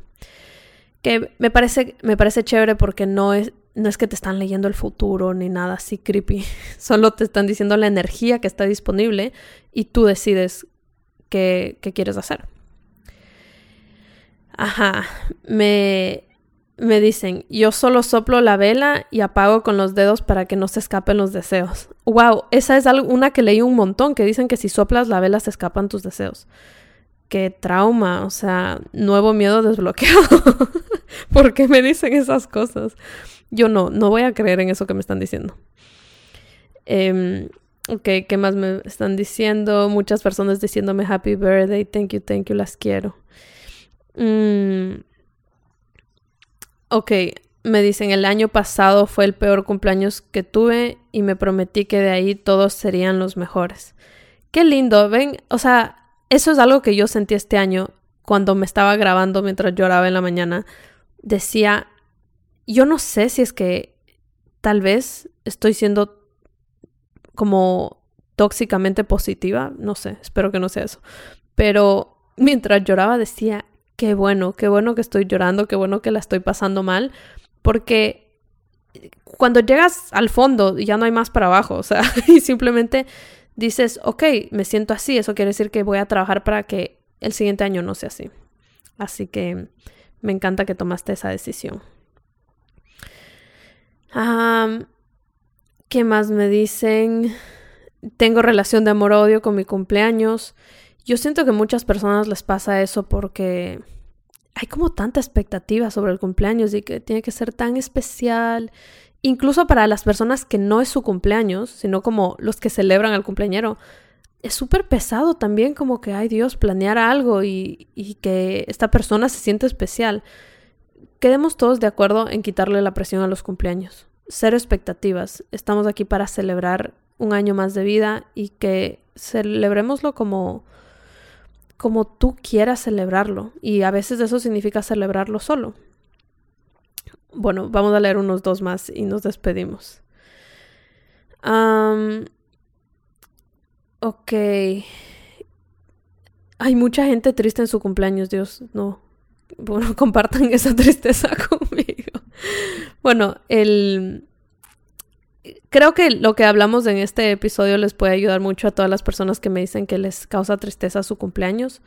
Que me parece, me parece chévere porque no es, no es que te están leyendo el futuro ni nada así creepy, solo te están diciendo la energía que está disponible y tú decides qué, quieres hacer. Ajá, me, me dicen, yo solo soplo la vela y apago con los dedos para que no se escapen los deseos. Wow, esa es una que leí un montón, que dicen que si soplas la vela se escapan tus deseos. Qué trauma, o sea, nuevo miedo desbloqueado. ¿Por qué me dicen esas cosas? Yo no, no voy a creer en eso que me están diciendo. Eh, ok, ¿qué más me están diciendo? Muchas personas diciéndome happy birthday, thank you, thank you, las quiero. Mmm Ok, me dicen, el año pasado fue el peor cumpleaños que tuve y me prometí que de ahí todos serían los mejores. Qué lindo, ven, o sea, eso es algo que yo sentí este año cuando me estaba grabando mientras lloraba en la mañana. Decía, yo no sé si es que tal vez estoy siendo como tóxicamente positiva, no sé, espero que no sea eso. Pero mientras lloraba decía, qué bueno, qué bueno que estoy llorando, qué bueno que la estoy pasando mal, porque cuando llegas al fondo ya no hay más para abajo, o sea, y simplemente dices, ok, me siento así, eso quiere decir que voy a trabajar para que el siguiente año no sea así. Así que me encanta que tomaste esa decisión. ¿Qué más me dicen? Tengo relación de amor-odio con mi cumpleaños. Yo siento que muchas personas les pasa eso porque hay como tanta expectativa sobre el cumpleaños y que tiene que ser tan especial. Incluso para las personas que no es su cumpleaños, sino como los que celebran al cumpleañero. Es súper pesado también como que, ay Dios, planear algo y, y que esta persona se siente especial. Quedemos todos de acuerdo en quitarle la presión a los cumpleaños. Cero expectativas. Estamos aquí para celebrar un año más de vida y que celebrémoslo como como tú quieras celebrarlo. Y a veces eso significa celebrarlo solo. Bueno, vamos a leer unos dos más y nos despedimos. ok. Hay mucha gente triste en su cumpleaños, Dios, no. Bueno, compartan esa tristeza conmigo. Bueno, el creo que lo que hablamos en este episodio les puede ayudar mucho a todas las personas que me dicen que les causa tristeza su cumpleaños.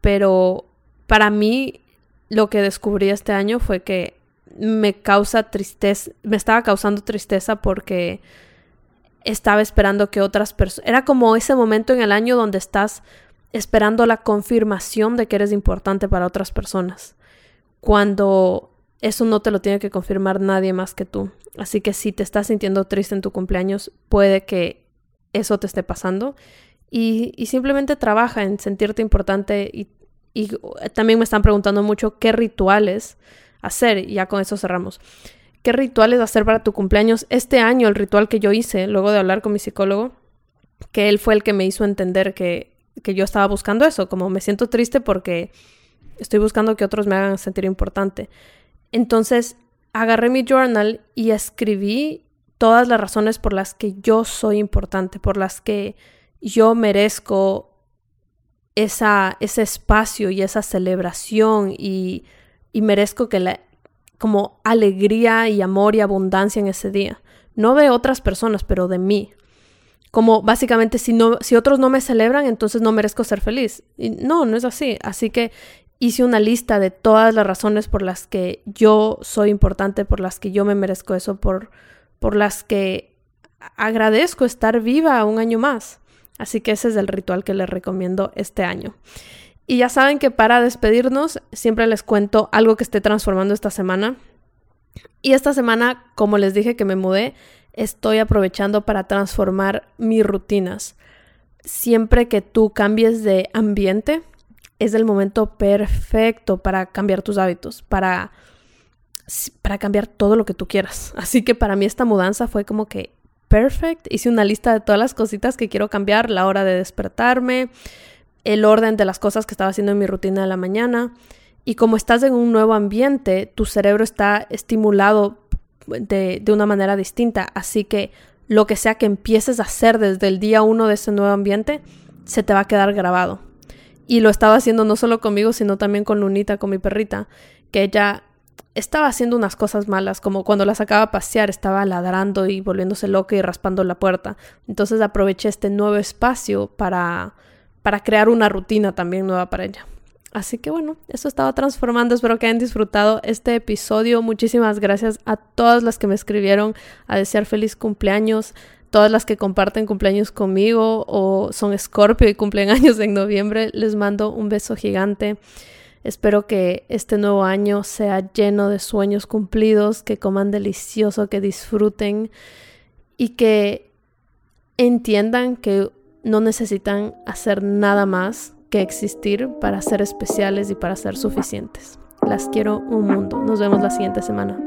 Pero para mí lo que descubrí este año fue que me causa tristeza, me estaba causando tristeza porque estaba esperando que otras personas, era como ese momento en el año donde estás esperando la confirmación de que eres importante para otras personas. Cuando eso no te lo tiene que confirmar nadie más que tú. Así que si te estás sintiendo triste en tu cumpleaños, puede que eso te esté pasando. Y, simplemente trabaja en sentirte importante. Y, y, también me están preguntando mucho qué rituales hacer. Y ya con eso cerramos. ¿Qué rituales hacer para tu cumpleaños? Este año el ritual que yo hice, luego de hablar con mi psicólogo, que él fue el que me hizo entender que, que yo estaba buscando eso, como me siento triste porque estoy buscando que otros me hagan sentir importante. Entonces agarré mi journal y escribí todas las razones por las que yo soy importante, por las que yo merezco esa, ese espacio y esa celebración y, y merezco que la, como alegría y amor y abundancia en ese día. No de otras personas, pero de mí. Como básicamente si, no, si otros no me celebran, entonces no merezco ser feliz. Y no, no es así. Así que hice una lista de todas las razones por las que yo soy importante, por las que yo me merezco eso, por, por las que agradezco estar viva un año más. Así que ese es el ritual que les recomiendo este año. Y ya saben que para despedirnos siempre les cuento algo que esté transformando esta semana. Y esta semana, como les dije que me mudé, estoy aprovechando para transformar mis rutinas. Siempre que tú cambies de ambiente, es el momento perfecto para cambiar tus hábitos, para, para cambiar todo lo que tú quieras. Así que para mí esta mudanza fue como que perfect. Hice una lista de todas las cositas que quiero cambiar, la hora de despertarme, el orden de las cosas que estaba haciendo en mi rutina de la mañana. Y como estás en un nuevo ambiente, tu cerebro está estimulado de, de una manera distinta. Así que lo que sea que empieces a hacer desde el día uno de ese nuevo ambiente, se te va a quedar grabado. Y lo estaba haciendo no solo conmigo, sino también con Lunita, con mi perrita, que ella estaba haciendo unas cosas malas, como cuando la sacaba a pasear, estaba ladrando y volviéndose loca y raspando la puerta. Entonces aproveché este nuevo espacio para, para crear una rutina también nueva para ella. Así que bueno, eso estaba transformando. Espero que hayan disfrutado este episodio. Muchísimas gracias a todas las que me escribieron a desear feliz cumpleaños, todas las que comparten cumpleaños conmigo o son Scorpio y cumplen años en noviembre. Les mando un beso gigante. Espero que este nuevo año sea lleno de sueños cumplidos, que coman delicioso, que disfruten y que entiendan que no necesitan hacer nada más que existir para ser especiales y para ser suficientes. Las quiero un mundo. Nos vemos la siguiente semana.